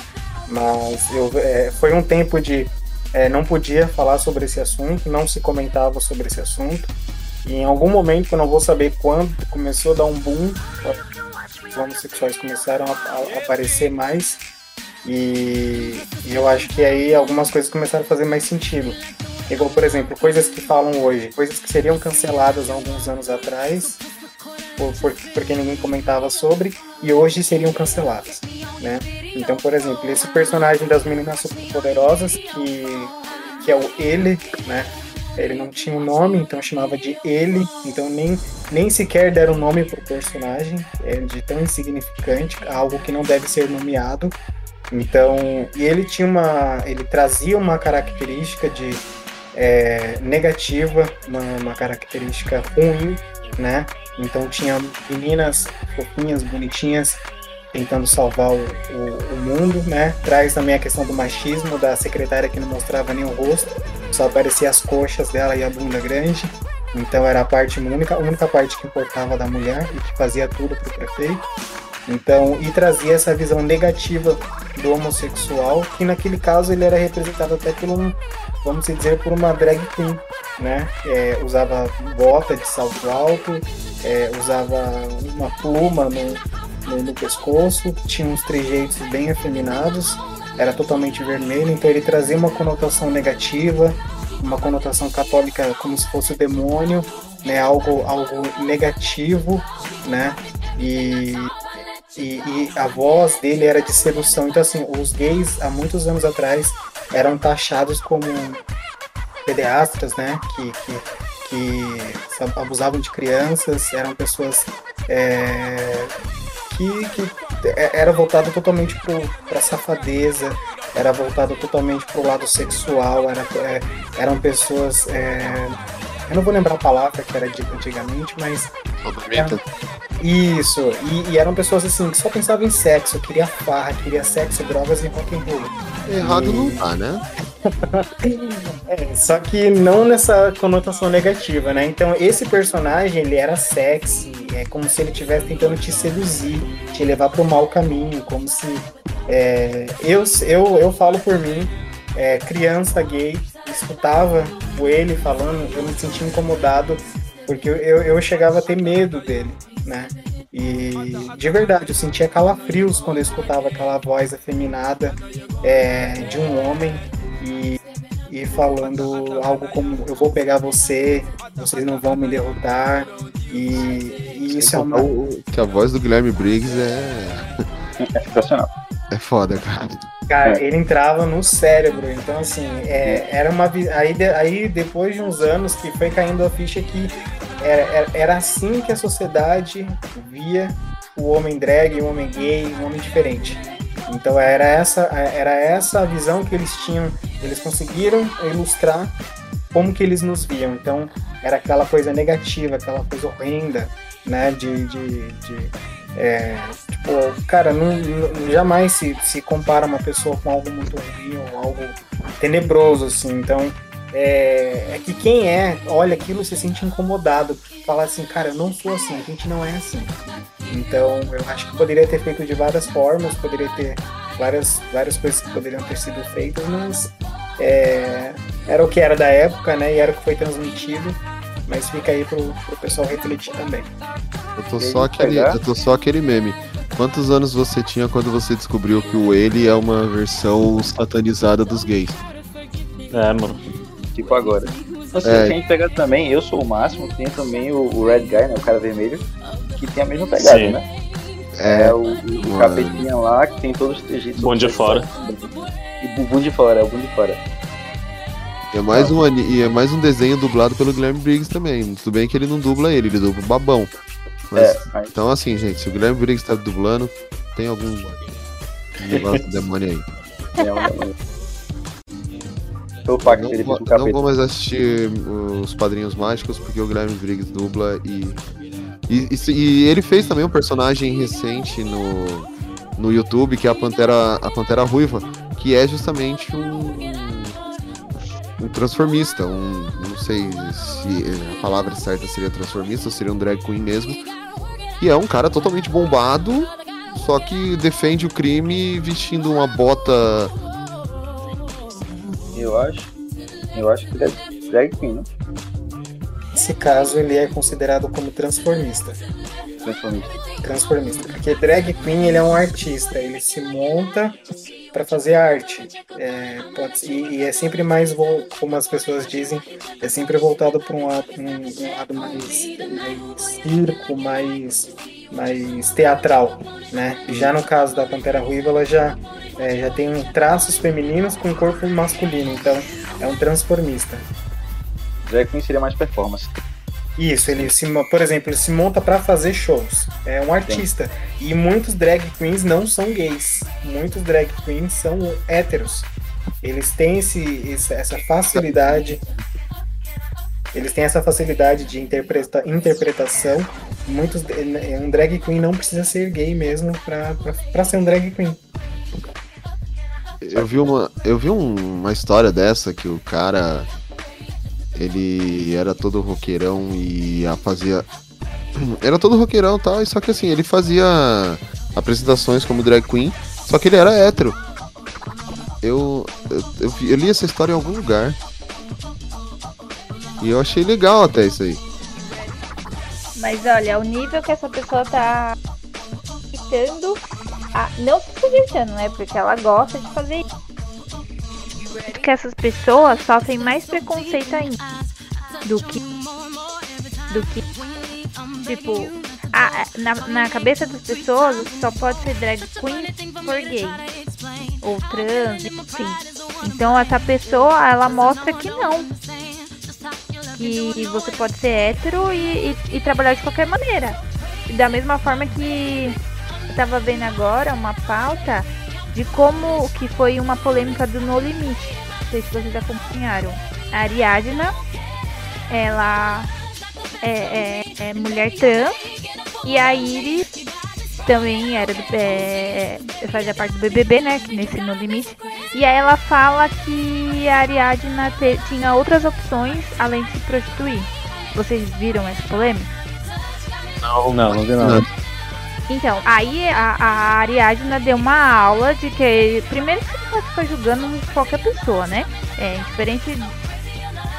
mas eu, é, foi um tempo de. É, não podia falar sobre esse assunto, não se comentava sobre esse assunto. E em algum momento, eu não vou saber quando, começou a dar um boom, os homossexuais começaram a, a aparecer mais e, e, eu acho que aí algumas coisas começaram a fazer mais sentido. Igual, por exemplo, coisas que falam hoje, coisas que seriam canceladas há alguns anos atrás, por, por, porque ninguém comentava sobre, e hoje seriam canceladas, né? Então, por exemplo, esse personagem das meninas superpoderosas, que, que é o ele, né? Ele não tinha um nome, então chamava de ele, então nem, nem sequer deram nome pro personagem, é de tão insignificante, algo que não deve ser nomeado. Então, e ele tinha uma, ele trazia uma característica de é, negativa, uma, uma, característica ruim, né? Então tinha meninas fofinhas, bonitinhas, tentando salvar o, o, o, mundo, né? Traz também a questão do machismo da secretária que não mostrava nem o rosto, só aparecia as coxas dela e a bunda grande. Então era a parte única, a única parte que importava da mulher e que fazia tudo pro prefeito. Então, e trazia essa visão negativa do homossexual, que naquele caso ele era representado até por um, vamos dizer, por uma drag queen, né? É, usava bota de salto alto, é, usava uma pluma no, no, no, pescoço, tinha uns trejeitos bem afeminados, era totalmente vermelho, então ele trazia uma conotação negativa, uma conotação católica como se fosse o demônio, né? Algo, algo negativo, né? E e, e, a voz dele era de sedução. Então, assim, os gays, há muitos anos atrás, eram taxados como pediatras, né? Que, que, que abusavam de crianças, eram pessoas é, que, que é, era voltado totalmente para safadeza, era voltado totalmente para o lado sexual, era, é, eram pessoas. É, eu não vou lembrar a palavra que era de antigamente, mas. Eram, isso, e, e, eram pessoas assim que só pensavam em sexo, queria farra, queria sexo, drogas e rock and roll. Errado e... não tá, né? é, só que não nessa conotação negativa, né? Então esse personagem ele era sexy, é como se ele estivesse tentando te seduzir, te levar para o mau caminho, como se é, eu, eu, eu falo por mim, é, criança gay, escutava o ele falando, eu me sentia incomodado porque eu, eu chegava a ter medo dele né? E de verdade, eu sentia calafrios quando eu escutava aquela voz afeminada é, de um homem e, e falando algo como eu vou pegar você, vocês não vão me derrotar. E, e isso é uma. Que a voz do Guilherme Briggs é. É sensacional. É foda, cara. Cara, ele entrava no cérebro, então assim, é, era uma. Aí, de- aí depois de uns anos que foi caindo a ficha que era, era, era assim que a sociedade via o homem drag, o homem gay, o homem diferente. Então era essa, era essa a visão que eles tinham, eles conseguiram ilustrar como que eles nos viam. Então era aquela coisa negativa, aquela coisa horrenda, né? De, de, de é, tipo, cara, não, não- jamais se, se compara uma pessoa com algo muito ruim ou algo tenebroso, assim. Então, é, é que quem é, olha aquilo se sente incomodado. Fala assim, cara, eu não sou assim, a gente não é assim. Então, eu acho que poderia ter feito de várias formas, poderia ter várias, várias coisas que poderiam ter sido feitas, mas é, era o que era da época, né? E era o que foi transmitido. Mas fica aí pro, pro pessoal refletir também. Eu tô, só aquele, pegar? eu tô só aquele meme. Quantos anos você tinha quando você descobriu que o ele é uma versão satanizada dos gays? É, mano. Tipo agora. Assim, É. se a gente pegar também, eu sou o máximo, tem também o, o Red Guy, né? O cara vermelho, que tem a mesma pegada, Sim. né? É, É o, o capetinha lá que tem todos os trejeitos. Bom de fora. E bumbum de fora, é o bumbum de fora. E é, mais um, ani- e é mais um desenho dublado pelo Guilherme Briggs também. Tudo bem que ele não dubla ele, ele dubla o babão. Mas, É, mas- Então assim, gente, se o Guilherme Briggs tá dublando, tem algum negócio do demônio aí. É um- o pacto Não, vou, não vou mais assistir os Padrinhos Mágicos porque o Guilherme Briggs dubla e. E, e e ele fez também um personagem recente no, no YouTube, que é a Pantera, a Pantera Ruiva, que é justamente um. Um transformista, um. Não sei se a palavra certa seria transformista ou seria um drag queen mesmo. E é um cara totalmente bombado, só que defende o crime vestindo uma bota Eu acho. Eu acho que drag, drag queen, né? Nesse caso, ele é considerado como transformista. Transformista. Transformista. Porque drag queen, ele é um artista. Ele se monta para fazer arte. É, pode, e, e é sempre mais, como as pessoas dizem, é sempre voltado para um lado, um, um lado mais, mais circo, mais, mais teatral, né? Já no caso da Pantera Ruiva, ela já, é, já tem traços femininos com corpo masculino. Então, é um transformista. Drag queen seria mais performance. Isso, ele se, por exemplo, ele se monta pra fazer shows. É um artista. E muitos drag queens não são gays. Muitos drag queens são héteros. Eles têm esse, essa facilidade. Eles têm essa facilidade de interpreta, interpretação. Muitos, um drag queen não precisa ser gay mesmo pra ser um drag queen. Eu vi uma, eu vi um- uma história dessa que o cara ele era todo roqueirão e fazia era todo roqueirão e tal, só que assim, ele fazia apresentações como drag queen, só que ele era hétero. Eu eu, eu, eu li essa história em algum lugar. E eu achei legal até isso aí. Mas olha, o nível que essa pessoa tá tentando. a- não se sujeitando, né? Porque ela gosta de fazer isso. Que essas pessoas sofrem mais preconceito ainda. Do que. Do que. Tipo. a- na, na cabeça das pessoas, só pode ser drag queen por gay. Ou trans, enfim. Então essa pessoa, ela mostra que não que você pode ser hétero e, e- e trabalhar de qualquer maneira. Da mesma forma que eu tava vendo agora uma pauta de como que foi uma polêmica do No Limite. Não sei se vocês acompanharam. A Ariadna, ela é, é- é mulher trans e a Iris também era do, é, fazia parte do BBB, né? Nesse No Limite. E aí ela fala que a Ariadna te- tinha outras opções além de se prostituir. Vocês viram essa polêmica? Não, não, não vi nada. Então, aí a, a Ariadna deu uma aula de que. Primeiro você não pode ficar julgando qualquer pessoa, né? É diferente de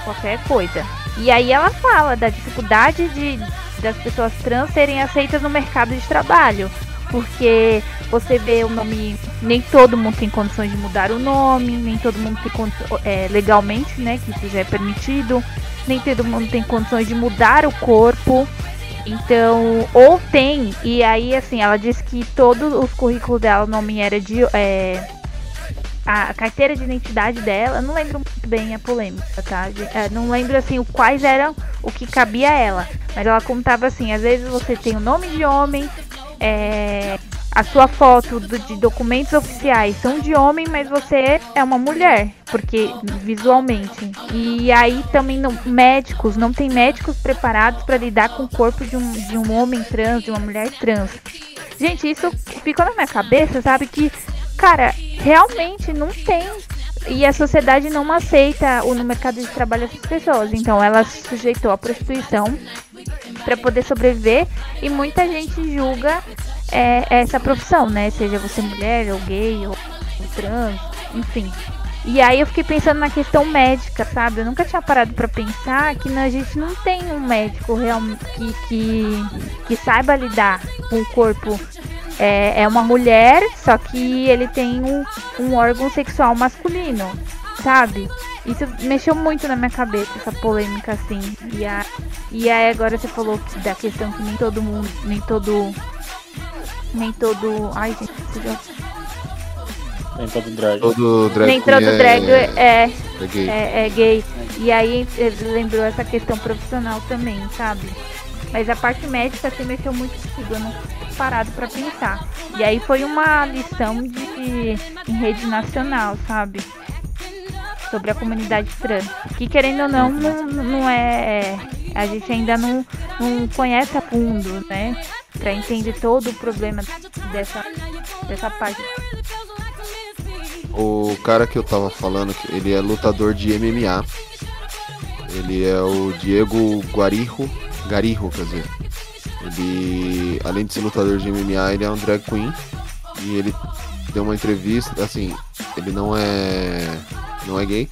qualquer coisa. E aí ela fala da dificuldade de das pessoas trans serem aceitas no mercado de trabalho. porque você vê o nome, nem todo mundo tem condições de mudar o nome, nem todo mundo tem é, legalmente, né, que isso já é permitido, nem todo mundo tem condições de mudar o corpo. Então, ou tem, e aí assim, ela disse que todos os currículos dela, o nome era de. É, a carteira de identidade dela, não lembro muito bem a polêmica, tá? É, não lembro assim o quais eram o que cabia a ela. Mas ela contava assim, às vezes você tem o nome de homem, é, a sua foto do, de documentos oficiais são de homem, mas você é uma mulher, porque visualmente. E aí também não, médicos, não tem médicos preparados para lidar com o corpo de um, de um homem trans, de uma mulher trans. Gente, isso ficou na minha cabeça, sabe? Que, cara, realmente não tem. E a sociedade não aceita o no mercado de trabalho essas pessoas. Então ela se sujeitou à prostituição para poder sobreviver e muita gente julga é, essa profissão, né? Seja você mulher ou gay ou, ou trans, enfim. E aí eu fiquei pensando na questão médica, sabe? Eu nunca tinha parado para pensar que a gente não tem um médico real, que, que, que saiba lidar com o corpo. É, é uma mulher, só que ele tem um, um órgão sexual masculino, sabe? Isso mexeu muito na minha cabeça, essa polêmica assim. E, a, e aí agora você falou da questão que nem todo mundo, nem todo. Nem todo. Ai, gente, nem todo drag. Todo drag Nem todo é, drag é, é, gay. É, é gay. E aí lembrou essa questão profissional também, sabe? Mas a parte médica se mexeu muito comigo, eu não parado para pensar. E aí foi uma lição de em rede nacional, sabe? sobre a comunidade trans. Que querendo ou não, não, não é. A gente ainda não, não conhece a fundo, né? Pra entender todo o problema dessa, dessa parte. O cara que eu tava falando, ele é lutador de MMA. Ele é o Diego Guarijo. Garijo, quer dizer. Ele, além de ser lutador de MMA, ele é um drag queen. E ele deu uma entrevista, assim, ele não é não é gay.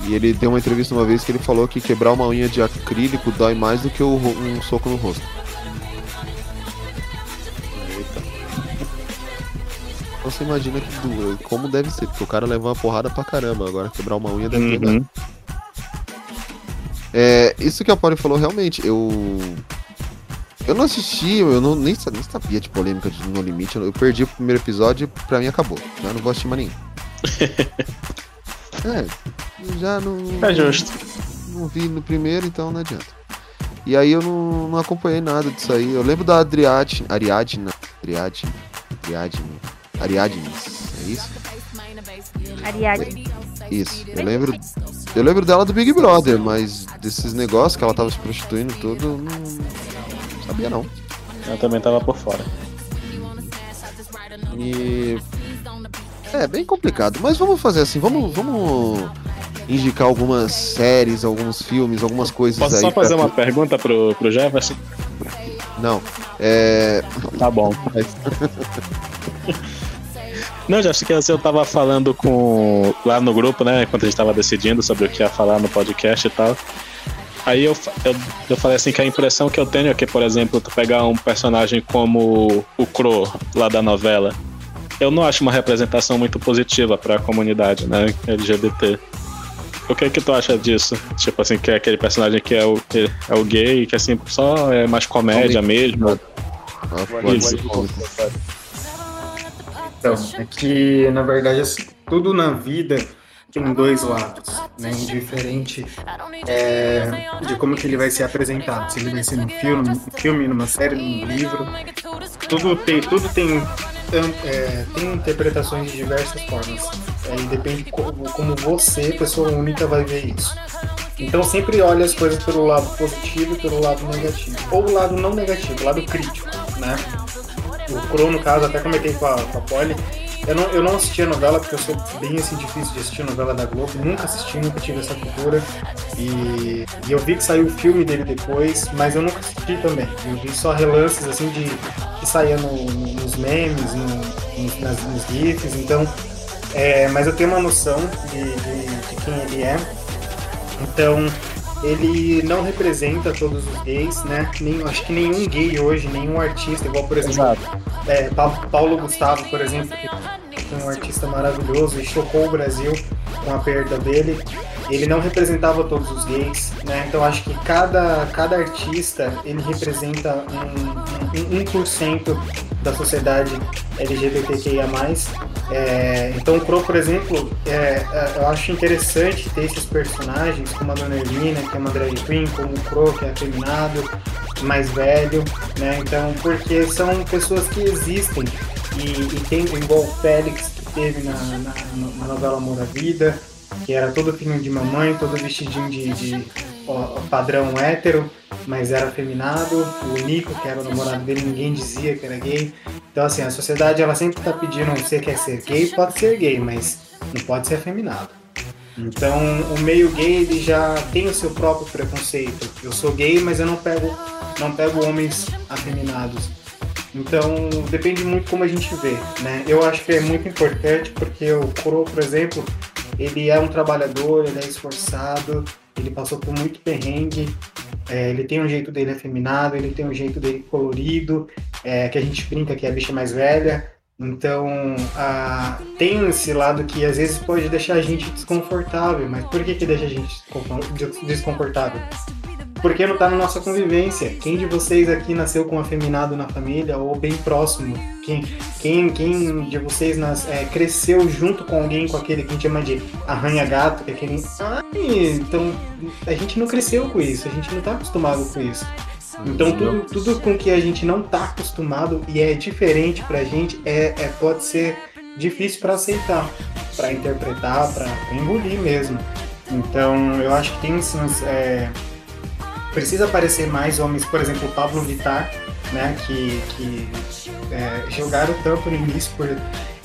E ele deu uma entrevista uma vez que ele falou que quebrar uma unha de acrílico dói mais do que um soco no rosto. Você imagina que doeu, como deve ser, porque o cara levou uma porrada pra caramba, agora quebrar uma unha deve uhum. É, isso que a Polly falou, realmente, eu. Eu não assisti, eu não, nem, nem sabia de polêmica de No Limite. Eu perdi o primeiro episódio e pra mim acabou. Já não vou assistir mais nenhum. É, já não. É justo. Não vi no primeiro, então não adianta. E aí eu não, não acompanhei nada disso aí. Eu lembro da Adriate, Ariadne. Ariadne. Ariadne. Ariadne. É isso? Ariadne. Isso. Eu lembro. Eu lembro dela do Big Brother, mas desses negócios que ela tava se prostituindo tudo, eu não sabia não. Eu também tava por fora. E é, bem complicado. Mas vamos fazer assim, vamos, vamos indicar algumas séries, alguns filmes, algumas coisas Posso aí. Posso só fazer uma pergunta pro, pro Jefferson? Não. É. Tá bom. Não, já acho que eu tava falando com lá no grupo, né? Quando a gente tava decidindo sobre o que ia falar no podcast e tal. Aí eu, eu, eu falei assim que a impressão que eu tenho é que, por exemplo, tu pegar um personagem como o Crow lá da novela, eu não acho uma representação muito positiva para a comunidade, né, LGBT. O que é que tu acha disso? Tipo assim, que é aquele personagem que é o, que é o gay, que assim, só é mais comédia mesmo. Isso. Então, é que na verdade assim, tudo na vida tem dois lados, né? Indiferente é, de como que ele vai ser apresentado, se ele vai ser num filme, num filme, numa série, num livro, tudo tem, tudo tem, é, tem interpretações de diversas formas. É, e depende de como, como você, pessoa única, vai ver isso. Então sempre olhe as coisas pelo lado positivo e pelo lado negativo, ou o lado não negativo, o lado crítico, né? O Crow, no caso, até comentei com a, com a Polly, eu não, eu não assisti a novela porque eu sou bem assim difícil de assistir novela da Globo, nunca assisti, nunca tive essa cultura. E, e eu vi que saiu o filme dele depois, mas eu nunca assisti também. Eu vi só relances assim de que saía no, nos memes, no, nas, nos GIFs, então. É, mas eu tenho uma noção de, de, de quem ele é. Então, ele não representa todos os gays, né? Nem, acho que nenhum gay hoje, nenhum artista, igual por exemplo, é, Pa- Paulo Gustavo, por exemplo, que foi um artista maravilhoso e chocou o Brasil com a perda dele. Ele não representava todos os gays, né? Então acho que cada, cada artista ele representa um, um, um 1% da sociedade LGBTQIA+. É, então o Crow, por exemplo, é, é, eu acho interessante ter esses personagens como a Dona Erlina, que é uma drag queen, como o Crow, que é afeminado, mais velho, né? Então, porque são pessoas que existem e, e tem igual o Félix que teve na, na, na novela Amor à Vida, que era todo filhinho de mamãe, todo vestidinho de, de padrão hétero, mas era afeminado. O Nico, que era o namorado dele, ninguém dizia que era gay. Então, assim, a sociedade ela sempre tá pedindo: você quer ser gay? Pode ser gay, mas não pode ser afeminado. Então, o meio gay ele já tem o seu próprio preconceito. Eu sou gay, mas eu não pego, não pego homens afeminados. Então, depende muito como a gente vê, né? Eu acho que é muito importante porque o Kuro, por exemplo, ele é um trabalhador, ele é esforçado, ele passou por muito perrengue, é, ele tem um jeito dele afeminado, ele tem um jeito dele colorido, é, que a gente brinca que é a bicha mais velha. Então, a, tem esse lado que às vezes pode deixar a gente desconfortável, mas por que que deixa a gente desconfor- desconfortável? Porque não tá na nossa convivência. Quem de vocês aqui nasceu com afeminado na família ou bem próximo? Quem, quem, quem de vocês nas- é, cresceu junto com alguém com aquele que a gente chama de arranha-gato? Que é aquele. Ai, então a gente não cresceu com isso, a gente não tá acostumado com isso. Então tudo, tudo com que a gente não tá acostumado e é diferente pra gente é, é pode ser difícil para aceitar, para interpretar, para engolir mesmo. Então eu acho que tem sim, é, precisa aparecer mais homens, por exemplo, o Pablo Vittar, né, que, que é, jogaram tanto no início por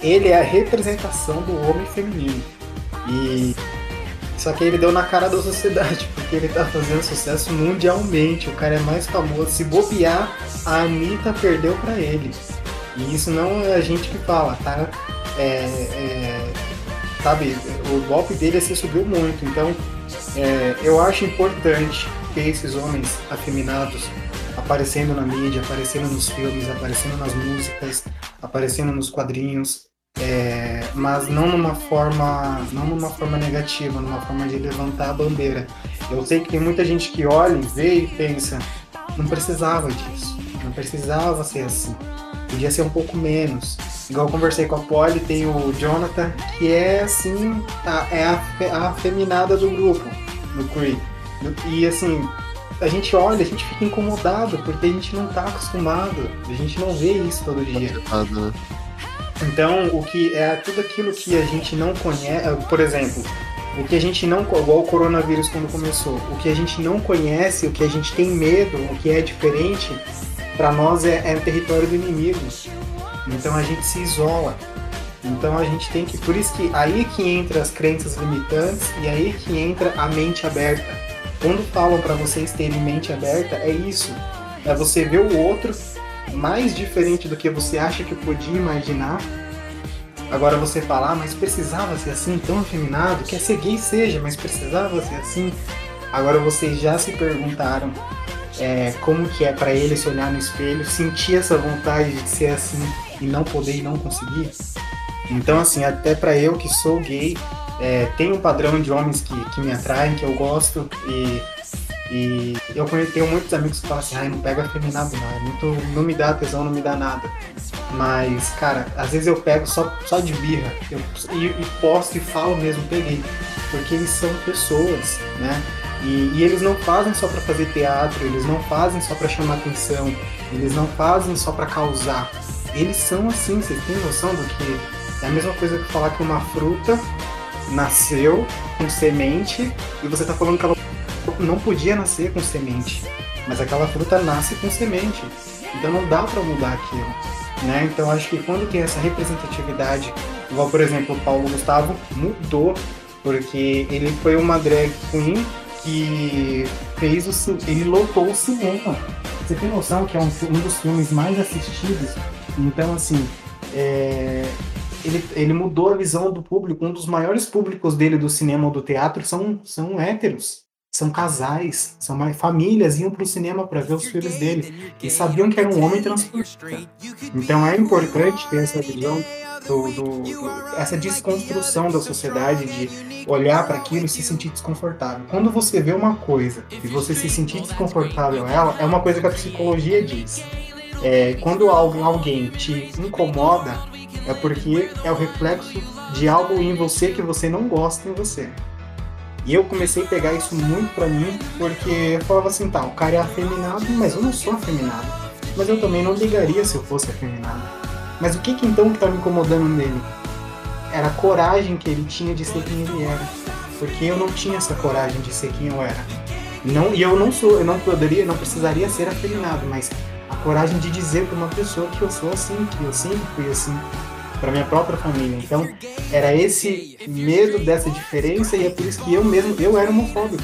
ele é a representação do homem feminino e só que ele deu na cara da sociedade, porque ele tá fazendo sucesso mundialmente. O cara é mais famoso. Se bobear, a Anitta perdeu pra ele. E isso não é a gente que fala, tá? É, é, sabe, o golpe dele assim subiu muito. Então, é, eu acho importante esses homens afeminados aparecendo na mídia, aparecendo nos filmes, aparecendo nas músicas, aparecendo nos quadrinhos. É, mas não numa forma não numa forma negativa, numa forma de levantar a bandeira. Eu sei que tem muita gente que olha, vê e pensa, não precisava disso, não precisava ser assim, podia ser um pouco menos. Igual eu conversei com a Polly, tem o Jonathan, que é assim, a, é a, a afeminada do grupo, no Cree. E assim, a gente olha, a gente fica incomodado, porque a gente não tá acostumado, a gente não vê isso todo dia. né? Então, o que é tudo aquilo que a gente não conhece, por exemplo, o que a gente não, igual o coronavírus quando começou, o que a gente não conhece, o que a gente tem medo, o que é diferente, para nós é, é território do inimigo. Então a gente se isola. Então a gente tem que, por isso que aí que entra as crenças limitantes e aí que entra a mente aberta. Quando falam para vocês terem mente aberta, é isso. É você ver o outro mais diferente do que você acha que podia imaginar. Agora você falar, ah, mas precisava ser assim, tão afeminado, quer ser gay seja, mas precisava ser assim. Agora vocês já se perguntaram é, como que é para ele se olhar no espelho, sentir essa vontade de ser assim e não poder e não conseguir? Então assim, até para eu que sou gay, é, tem um padrão de homens que, que me atraem, que eu gosto e e eu tenho muitos amigos que falam assim, ai, não pega afeminado não, é muito, não me dá tesão, não me dá nada. Mas, cara, às vezes eu pego só, só de birra, eu, e, e posto e falo mesmo, peguei. Porque eles são pessoas, né? E, e eles não fazem só pra fazer teatro, eles não fazem só pra chamar atenção, eles não fazem só pra causar. Eles são assim, vocês têm noção do que é a mesma coisa que falar que uma fruta nasceu com semente e você tá falando que ela não podia nascer com semente, mas aquela fruta nasce com semente. Então não dá para mudar aquilo, né? Então acho que quando tem essa representatividade, igual por exemplo o Paulo Gustavo mudou porque ele foi uma drag queen que fez o ele lotou o cinema. Você tem noção que é um, um dos filmes mais assistidos? Então assim, é, ele, ele mudou a visão do público. Um dos maiores públicos dele do cinema ou do teatro são, são héteros. são casais, são mais famílias iam para o cinema para ver os filhos dele e sabiam que era um homem transformista. Então é importante ter essa visão do, do, do, essa desconstrução da sociedade de olhar para aquilo e se sentir desconfortável. Quando você vê uma coisa e você se sentir desconfortável ela, é uma coisa que a psicologia diz. É, quando alguém te incomoda, é porque é o reflexo de algo em você que você não gosta em você. E eu comecei a pegar isso muito pra mim, porque eu falava assim, tá, o cara é afeminado, mas eu não sou afeminado. Mas eu também não ligaria se eu fosse afeminado. Mas o que que então que tá me incomodando nele? Era a coragem que ele tinha de ser quem ele era. Porque eu não tinha essa coragem de ser quem eu era. Não, e eu não sou, eu não poderia, não precisaria ser afeminado, mas coragem de dizer para uma pessoa que eu sou assim, que eu sempre fui assim para minha própria família. Então, era esse medo dessa diferença e é por isso que eu mesmo, eu era homofóbico.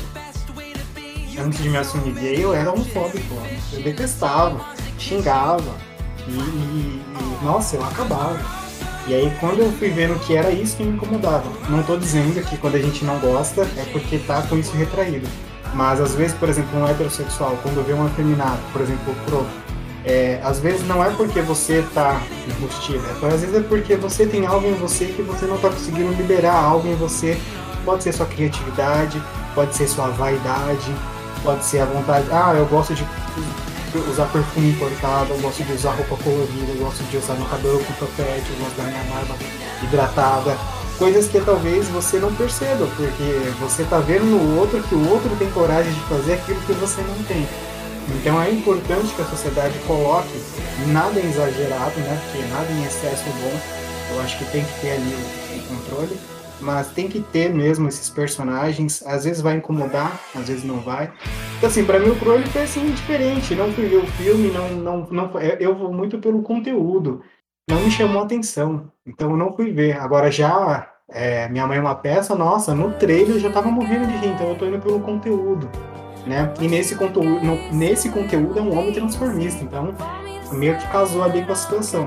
Antes de me assumir gay, eu era homofóbico. Eu detestava, xingava e, e, e nossa, eu acabava. E aí quando eu fui vendo que era isso que me incomodava. Não tô dizendo que quando a gente não gosta é porque tá com isso retraído. Mas às vezes, por exemplo, um heterossexual, quando vê um afeminado, por exemplo, pro, é, às vezes não é porque você está embustido, é, às vezes é porque você tem algo em você que você não está conseguindo liberar algo em você. Pode ser sua criatividade, pode ser sua vaidade, pode ser a vontade. Ah, eu gosto de usar perfume importado, eu gosto de usar roupa colorida, eu gosto de usar meu cabelo com topete, eu gosto da minha barba hidratada. Coisas que talvez você não perceba, porque você está vendo no outro que o outro tem coragem de fazer aquilo que você não tem. Então é importante que a sociedade coloque nada exagerado, né? Porque nada em excesso é bom. Eu acho que tem que ter ali o, controle, mas tem que ter mesmo esses personagens. Às vezes vai incomodar, às vezes não vai. Então assim, para mim o Crowley foi assim diferente. Não fui ver o filme, não, não, não. Eu vou muito pelo conteúdo. Não me chamou atenção, então eu não fui ver. Agora já é, Minha Mãe é uma Peça, nossa, no trailer eu já tava morrendo de rir, então eu tô indo pelo conteúdo né? E nesse conteúdo, nesse conteúdo é um homem transformista, então meio que casou ali com a situação.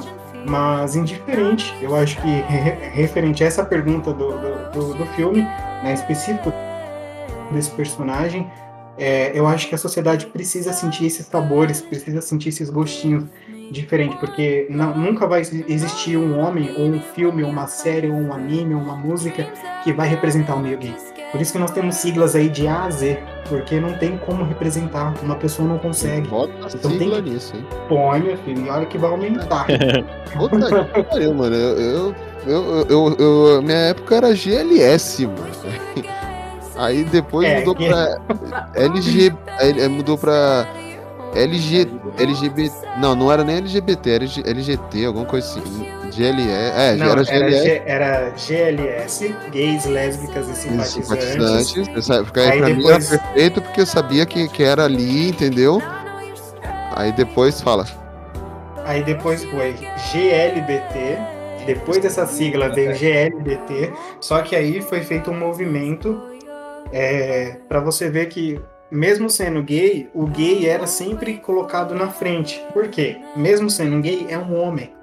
Mas indiferente, eu acho que referente a essa pergunta do, do, do, do filme, né, específico desse personagem, é, eu acho que a sociedade precisa sentir esses sabores, precisa sentir esses gostinhos diferentes, porque não, nunca vai existir um homem, ou um filme, ou uma série, ou um anime, ou uma música que vai representar o meio gay. Por isso que nós temos siglas aí de A a Z, porque não tem como representar, uma pessoa não consegue. Bota então sigla tem... nisso, hein? Põe, meu filho, e olha que vai aumentar. Puta que pariu, mano. Eu, eu, eu, eu, minha época era GLS, mano. Aí depois é, mudou que... pra LG, mudou pra LG, LGBT. Não, não era nem LGBT, era LGT, alguma coisa assim. GLE. É, não, era GLE. Era, GLS, gays, lésbicas e simpatizantes. simpatizantes. Nessa época aí, aí pra depois... mim era perfeito porque eu sabia que, que era ali, entendeu? Aí depois fala. Aí depois foi GLBT. Depois dessa sigla veio GLBT. Só que aí foi feito um movimento é, para você ver que mesmo sendo gay, o gay era sempre colocado na frente. Por quê? Mesmo sendo gay, é um homem.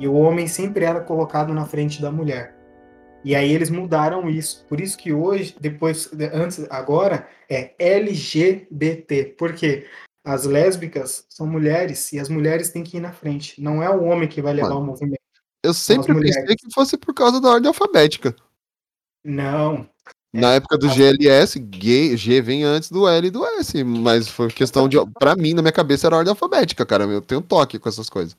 E o homem sempre era colocado na frente da mulher. E aí eles mudaram isso. Por isso que hoje, depois, antes, agora, é LGBT. Por quê? As lésbicas são mulheres e as mulheres têm que ir na frente. Não é o homem que vai levar Mano, o movimento. Eu sempre pensei que fosse por causa da ordem alfabética. Não. Na é, época do GLS, G, G vem antes do L e do S, mas foi questão de. Pra mim, na minha cabeça, era ordem alfabética, cara. Eu tenho toque com essas coisas.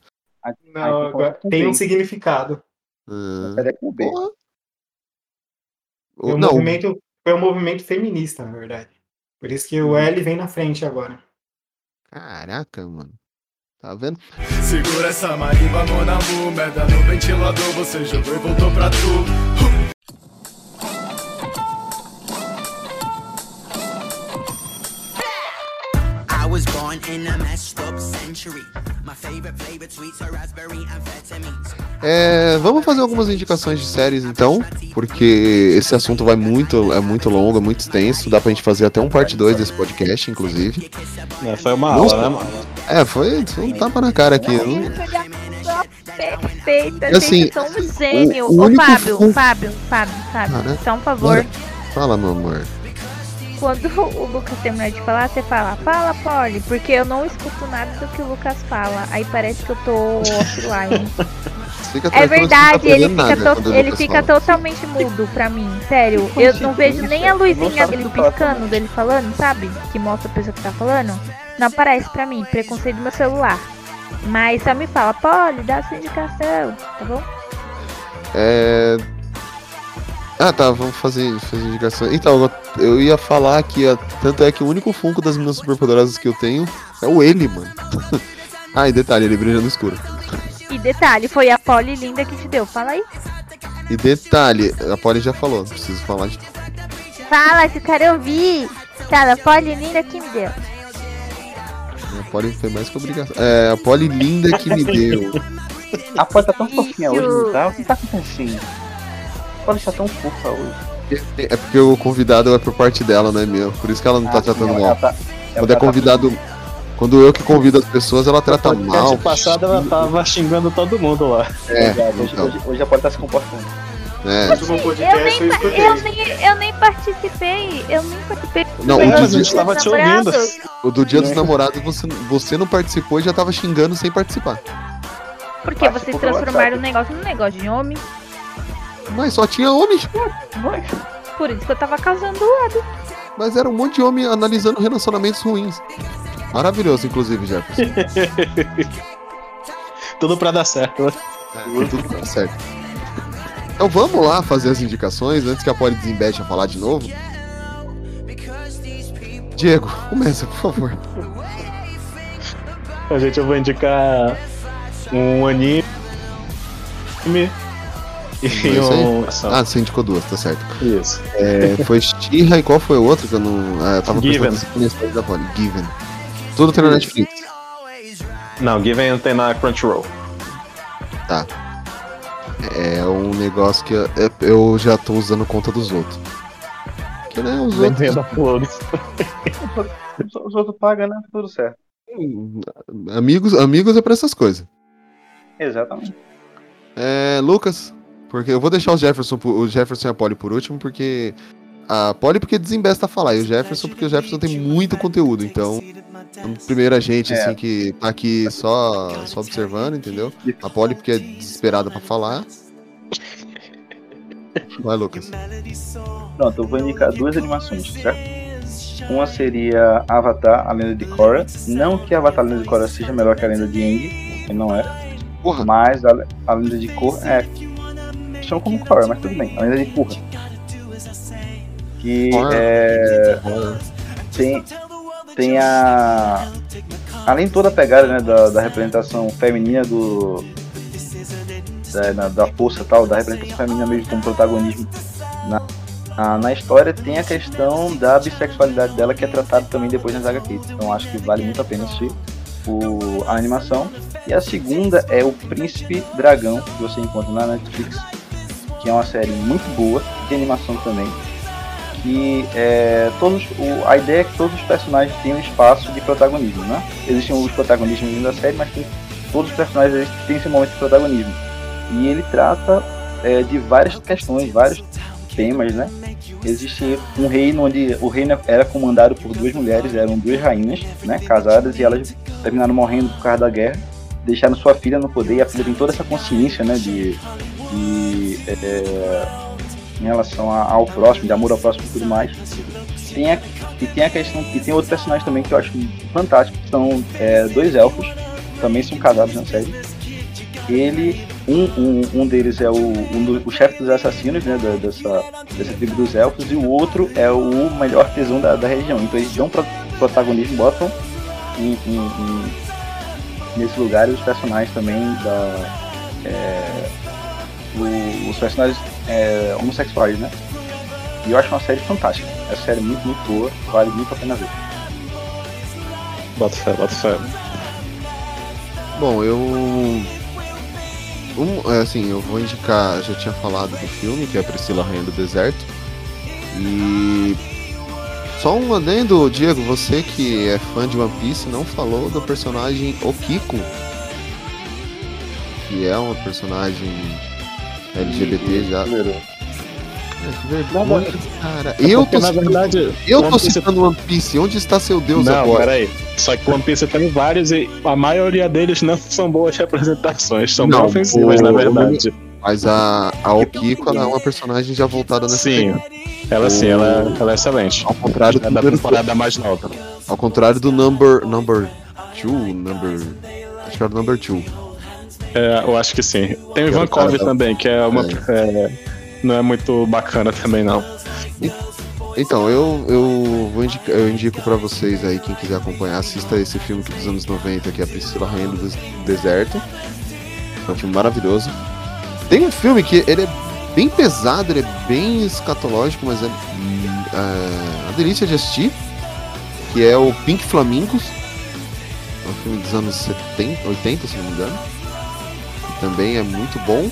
Não, agora tem um significado. Hum. Foi, um não. movimento, foi um movimento feminista, na verdade. Por isso que o L vem na frente agora. Caraca, mano. Tá vendo? Segura essa marimba, mão na merda no ventilador, você jogou e voltou pra tu. Born in a messed up century. My favorite flavored sweets are raspberry amphetamines. É, vamos fazer algumas indicações de séries então, porque esse assunto vai muito, é muito longo, é muito extenso, dá pra gente fazer até um parte 2 desse podcast, inclusive. É, foi uma Nossa, aula, né, mano? É, foi, foi um tapa na cara aqui. Perfeita, assim, gente, um gênio. O, o Ô, Fábio, Fábio, Fábio, Fábio, ah, né? só um favor. Fala, meu amor. Quando o Lucas terminar de falar, você fala, fala, Polly, porque eu não escuto nada do que o Lucas fala. Aí parece que eu tô offline. Fica É tá verdade, ele fica, to- ele fica fala. totalmente mudo pra mim, sério. Eu não vejo nem a luzinha dele piscando, dele falando, sabe? Que mostra a pessoa que tá falando. Não aparece pra mim, preconceito do meu celular. Mas só me fala, Polly, dá a sua indicação, tá bom? É. Ah, tá, vamos fazer, fazer indicação. Então, eu- ia falar que a- tanto é que o único Funko das meninas superpoderosas que eu tenho é o ele, mano. ah, e detalhe, ele brilha no escuro. E detalhe, foi a Polly linda que te deu, fala aí. E detalhe, a Polly já falou, não preciso falar de. Fala que eu quero ouvir. Tá, a Polly linda que me deu. A Polly foi mais que obrigação. É, a Polly linda que me deu. A Polly tá tão fofinha hoje, não tá? O que tá acontecendo? Polly tá tão fofa hoje. É porque o convidado é por parte dela, não é meu. Por isso que ela não tá Ah, tratando sim, mal. ela tá- Quando ela é tá- convidado. Quando eu que convido as pessoas, ela trata mal. passado ela tava xingando todo mundo lá. É, hoje, então. hoje, hoje a Polly tá se comportando. É. Último Eu nem, eu escutei. eu, nem, eu nem participei. Eu nem participei. Não, o no dia- dia a gente tava dos te ouvindo. namorados. O do dia dos namorados você, você não participou e já tava xingando sem participar. Porque vocês transformaram o negócio num negócio de homem. Mas só tinha homem. Por isso que eu tava causando do lado. Mas era um monte de homem analisando relacionamentos ruins. Maravilhoso, inclusive, Jefferson. Tudo pra dar certo. né? É, tudo tá certo. Então vamos lá fazer as indicações antes que a Polly desembete a falar de novo. Diego, começa, por favor. A gente eu vou indicar um anime e É isso aí? um. ação. Ah, você indicou duas, tá certo. Isso. É, foi Shira e qual foi o outro que eu não. Ah, eu tava Given. história da Polly. Given. Tudo tem na Netflix. Não, Given tem na Crunchyroll. Tá. É um negócio que eu, é- eu já tô usando conta dos outros. Que né, os outros. Flores. Os os outros pagam, né? Tudo certo. Amigos, amigos é pra essas coisas. Exatamente. É, Lucas, porque eu vou deixar o Jefferson, o Jefferson e a Polly por último, porque a Polly porque desembesta a falar, e o Jefferson porque o Jefferson tem muito conteúdo, então primeiro a gente É. assim que tá aqui só só observando, entendeu? A Polly porque é desesperada pra falar. Vai, Lucas. Pronto, eu vou indicar duas animações, certo? Uma seria Avatar, a Lenda de Korra. Não que Avatar, a Lenda de Korra seja melhor que a Lenda de Aang, que não é. Porra. Mas a, a Lenda de Korra é. Chama como Korra, mas tudo bem. A Lenda de Korra. Que é. Tem, tem a. Além toda a pegada né, da, da representação feminina do. Da, na- da força tal, da representação feminina mesmo como protagonismo na, na, na história, tem a questão da bissexualidade dela que é tratada também depois nas HQs. Então acho que vale muito a pena assistir o, a animação. E a segunda é o Príncipe Dragão, que você encontra na Netflix, que é uma série muito boa, de animação também. Que é, todos, o, a ideia é que todos os personagens tenham espaço de protagonismo, né? Existem os protagonistas dentro da série, mas tem, todos os personagens têm esse momento de protagonismo. E ele trata é, de várias questões, vários temas, né? Existe um reino onde o reino era comandado por duas mulheres, eram duas rainhas, né? Casadas, e elas terminaram morrendo por causa da guerra, deixaram sua filha no poder, e a filha tem toda essa consciência, né? De é, em relação ao próximo, de amor ao próximo e tudo mais. Tem a, e tem a questão, e tem outro personagem também que eu acho fantástico, que são é, dois elfos, também são casados na série. Ele, um, um, um deles é o, um o chefe dos assassinos, né, da- dessa, dessa tribo dos elfos, e o outro é o melhor tesão da, da região. Então eles dão pro- protagonismo, botam em, em- em- nesse lugar os personagens também da. é, o- os personagens é, homossexuais, né? E eu acho uma série fantástica. É uma série muito, muito boa, vale muito a pena ver. Bota fé, bota fé. Bom, eu. Um, é, assim, eu vou indicar. Já tinha falado do filme, que é Priscila Rainha do Deserto. E. Só um adendo, Diego, você que é fã de One Piece não falou do personagem Okiko. Que é uma personagem LGBT já. Vergonha, cara. É Eu tô, na citando- verdade, eu One tô Piece- citando One Piece. Onde está seu Deus não, agora? peraí. Só que One Piece tem vários e a maioria deles não são boas representações, são Não, bem ofensivas, o- na verdade. Mas a, a Okiko ela é uma personagem já voltada nessa Sim, pegada. ela sim, ela, ela é excelente. Ao contrário É do da temporada mais nova. Ao contrário do number. Number 2, number. Acho que era o number 2. É, eu acho que sim. Tem o é Ivankov também, que é uma. é, não é muito bacana também, não. Então, eu, eu, vou indicar, eu indico pra vocês aí, quem quiser acompanhar, assista esse filme dos anos 90, que é a Priscila Rainha do Des- Deserto. É um filme maravilhoso. Tem um filme que ele é bem pesado, ele é bem escatológico, mas é, é uma delícia de assistir. Que é o Pink Flamingos. É um filme dos anos 70, 80, se não me engano. Também é muito bom.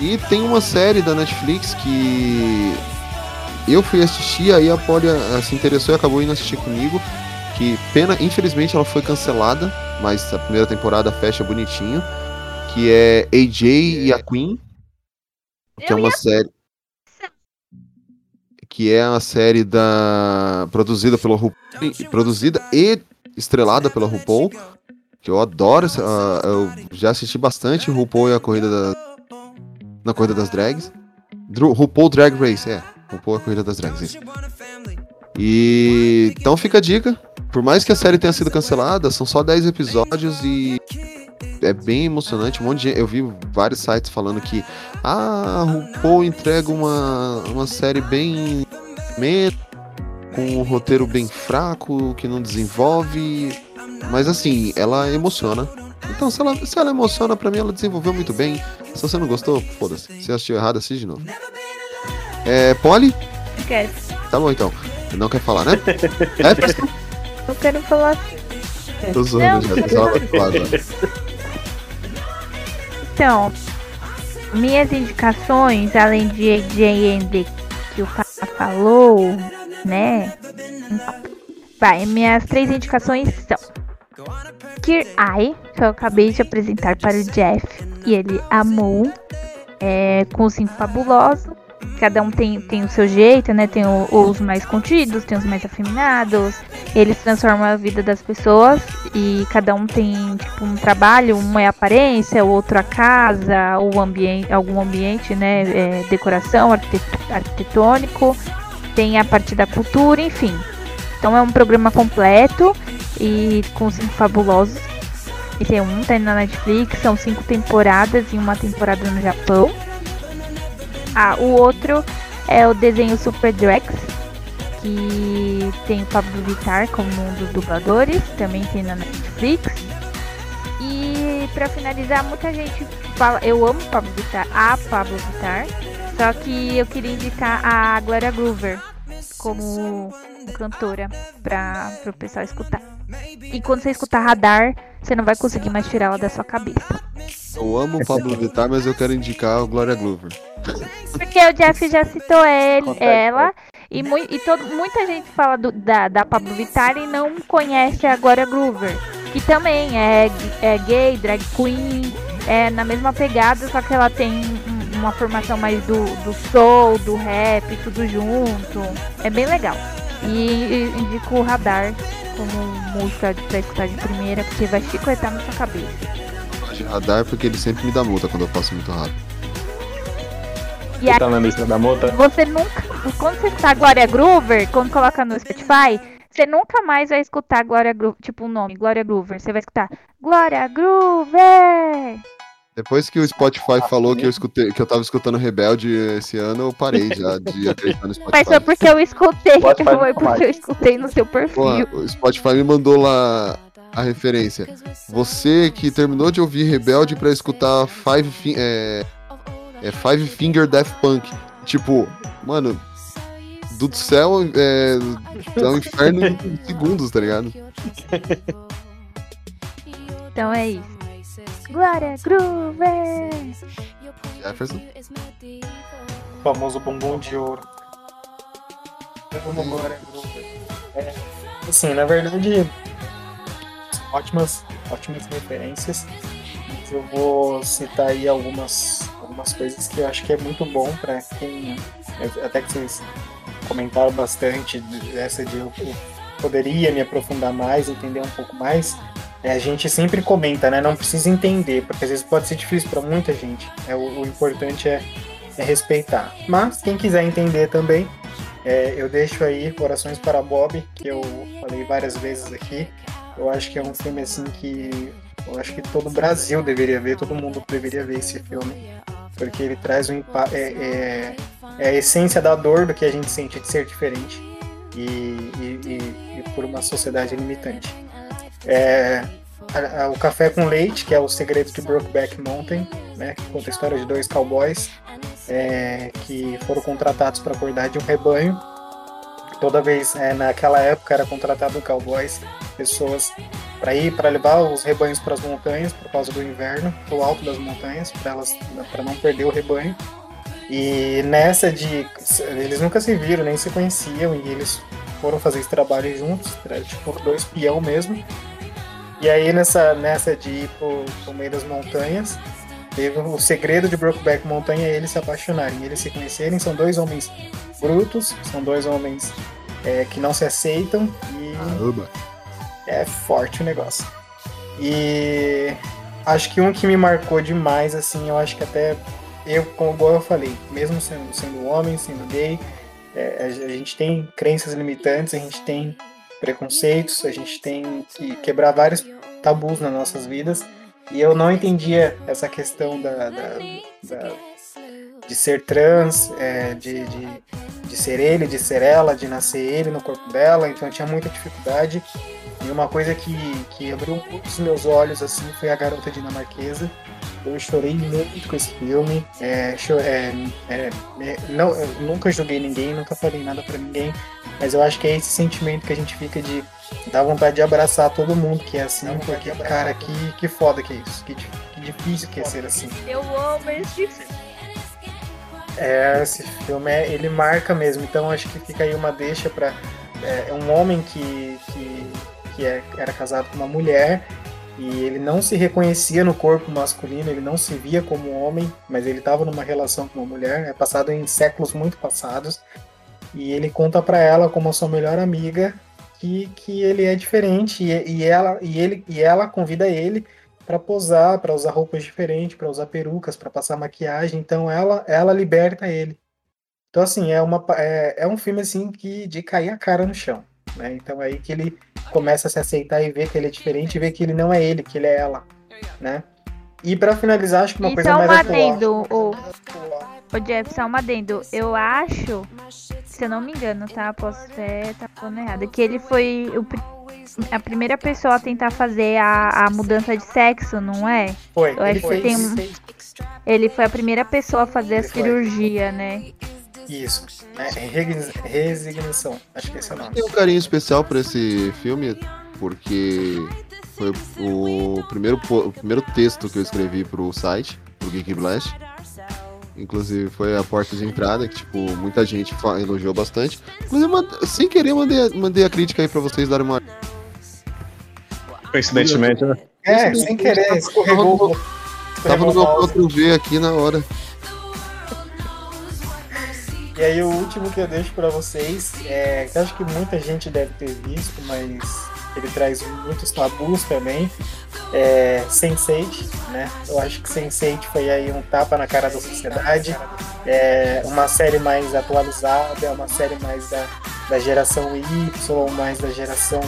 E tem uma série da Netflix que eu fui assistir, aí a Polly eh, se interessou e acabou indo assistir comigo. Que pena, infelizmente ela foi cancelada, mas a primeira temporada fecha bonitinho. Que é AJ e a Queen. Que é uma série. Que é uma série da. produzida pela RuPaul. Produzida e estrelada pela RuPaul. Que eu adoro. ah, eu já assisti bastante RuPaul e a corrida da. Na corrida das drags. RuPaul Drag Race, é. RuPaul e a corrida das drags. isso. E então fica a dica. Por mais que a série tenha sido cancelada, são só 10 episódios e é bem emocionante. Um monte de eu vi vários sites falando que ah, RuPaul entrega uma, uma série bem com um roteiro bem fraco, que não desenvolve, mas assim, ela emociona. Então, se ela, se ela emociona, pra mim ela desenvolveu muito bem. Se você não gostou, foda-se. Se assistiu errado, assiste de novo. É, Polly? Quero. Tá bom então. Não quer falar, né? É, Preston? Eu quero falar. Tô zoando já, só pra falar agora. Então, minhas indicações, além de JND que o Fá falou, né? Vai, minhas três indicações são Kier Eye, que eu acabei de apresentar para o Jeff e ele amou. É, com os cinco fabulosos. Cada um tem, tem o seu jeito, né? Tem o- os mais contidos, tem os mais afeminados. Eles transformam a vida das pessoas e cada um tem tipo um trabalho, um é a aparência, o outro a casa, o ambiente, algum ambiente, né? é, decoração, arquite- arquitetônico, tem a parte da cultura, enfim. Então é um programa completo e com cinco fabulosos. Esse é um, tá na Netflix, são cinco temporadas e uma temporada no Japão. Ah, o outro é o desenho Super Drex, que tem o Pablo Vittar como um dos dubladores, também tem na Netflix. E pra finalizar, muita gente fala, eu amo Pablo Vittar, a Pablo Vittar, só que eu queria indicar a Gloria Groover como cantora para o pessoal escutar. E quando você escutar Radar, você não vai conseguir mais tirar ela da sua cabeça. Eu amo o Pablo Vittar, mas eu quero indicar o Gloria Glover. Porque o Jeff já citou ele, ela, e, mui- e todo, muita gente fala do- da, da Pablo Vittar e não conhece a Gloria Groover, que também é, é gay, drag queen, é na mesma pegada, só que ela tem um- uma formação mais do, do soul, do rap, tudo junto. É bem legal. E, indico o Radar como música pra escutar de primeira, porque vai chicoetar na sua cabeça. de radar porque ele sempre me dá multa quando eu passo muito rápido. E aí, Tá na lista da multa? Você nunca. Quando você escutar Glória Groover, quando coloca no Spotify, você nunca mais vai escutar Glória Groover, tipo o nome, Glória Groover. Você vai escutar Glória Groover! Depois que o Spotify falou que eu escutei, que eu tava escutando Rebelde esse ano, eu parei já de acreditar no Spotify. Mas foi porque eu escutei, Spotify foi porque eu escutei no seu Pô, perfil. o Spotify me mandou lá a referência. Você que terminou de ouvir Rebelde pra escutar Five, Fi- é, é Five Finger Death Punk. Tipo, mano, do céu é, é um inferno em segundos, tá ligado? Então é isso. Glória Groover! Jefferson. O famoso bumbum de ouro. Glória Groover. É, assim, na verdade, são ótimas, ótimas referências. Eu vou citar aí algumas, algumas coisas que eu acho que é muito bom para quem até que vocês comentaram bastante dessa de eu poderia me aprofundar mais, entender um pouco mais. É, a gente sempre comenta, né? Não precisa entender, porque às vezes pode ser difícil para muita gente. É, o, o importante é, é, respeitar. Mas quem quiser entender também, é, eu deixo aí Corações para Bob, que eu falei várias vezes aqui. Eu acho que é um filme assim que eu acho que todo o Brasil deveria ver, todo mundo deveria ver esse filme, porque ele traz um é, é, é, a essência da dor do que a gente sente de ser diferente e, e, e, e por uma sociedade limitante. É, o Café com Leite, que é o segredo de Brokeback Mountain, né, que conta a história de dois cowboys é, que foram contratados para cuidar de um rebanho. Toda vez, é, naquela época, era contratado cowboys, pessoas para ir para levar os rebanhos para as montanhas por causa do inverno, pro alto das montanhas, para para não perder o rebanho. E nessa de eles nunca se viram, nem se conheciam e eles foram fazer esse trabalho juntos, tipo dois peão mesmo. E aí nessa nessa de ir pro, pro meio das montanhas, teve o segredo de Brokeback Mountain é eles se apaixonarem, eles se conhecerem, são dois homens brutos, são dois homens é, que não se aceitam e Arroba é forte o negócio. E acho que um que me marcou demais, assim, eu acho que até eu, como eu falei, mesmo sendo, sendo homem, sendo gay, é, a gente tem crenças limitantes, a gente tem preconceitos, a gente tem que quebrar vários tabus nas nossas vidas. E eu não entendia essa questão da, da, da de ser trans, é, de, de, de ser ele, de ser ela, de nascer ele no corpo dela, então eu tinha muita dificuldade. E uma coisa que, que abriu os meus olhos assim foi a garota dinamarquesa. Eu chorei muito com esse filme. É, é, é, é, não, nunca julguei ninguém, nunca falei nada para ninguém. Mas eu acho que é esse sentimento que a gente fica de dar vontade de abraçar todo mundo que é assim, porque, cara, que, que foda que é isso. Que, que difícil que é ser assim. Eu amo esse é, esse filme é, ele marca mesmo, então acho que fica aí uma deixa para é, um homem que, que que é, era casado com uma mulher e ele não se reconhecia no corpo masculino, ele não se via como homem, mas ele estava numa relação com uma mulher, é passado em séculos muito passados, e ele conta para ela como a sua melhor amiga que, que ele é diferente e, e ela e ele e ela convida ele para posar, para usar roupas diferentes, para usar perucas, para passar maquiagem, então ela ela liberta ele. Então assim, é uma é, é um filme assim que de cair a cara no chão, né? Então é aí que ele começa a se aceitar e ver que ele é diferente e ver que ele não é ele, que ele é ela, né? E para finalizar, acho que uma e coisa só mais atual. o, o Jeff, só um adendo. Eu acho, se eu não me engano, tá? Posso até estar tá falando errado, que ele foi o, a primeira pessoa a tentar fazer a, a mudança de sexo, não é? Foi. Eu acho ele que tem um... Ele foi a primeira pessoa a fazer ele a cirurgia, foi. né? Isso, né? Resignação, acho que esse é o nome. Tem um carinho especial por esse filme, porque foi o primeiro, o primeiro texto que eu escrevi pro site, pro Geek Blast. Inclusive foi a porta de entrada, que tipo, muita gente elogiou bastante. Inclusive, sem querer, mandei, mandei a crítica aí pra vocês darem uma. Coincidentemente, né? É, sem querer, escorregou. Tava no meu Ctrl V aqui na hora. E aí o último que eu deixo para vocês é que eu acho que muita gente deve ter visto, mas ele traz muitos tabus também. É Sense8, né? Eu acho que Sense8 foi aí um tapa na cara da sociedade. É uma série mais atualizada, é uma série mais da, da geração Y, mais da geração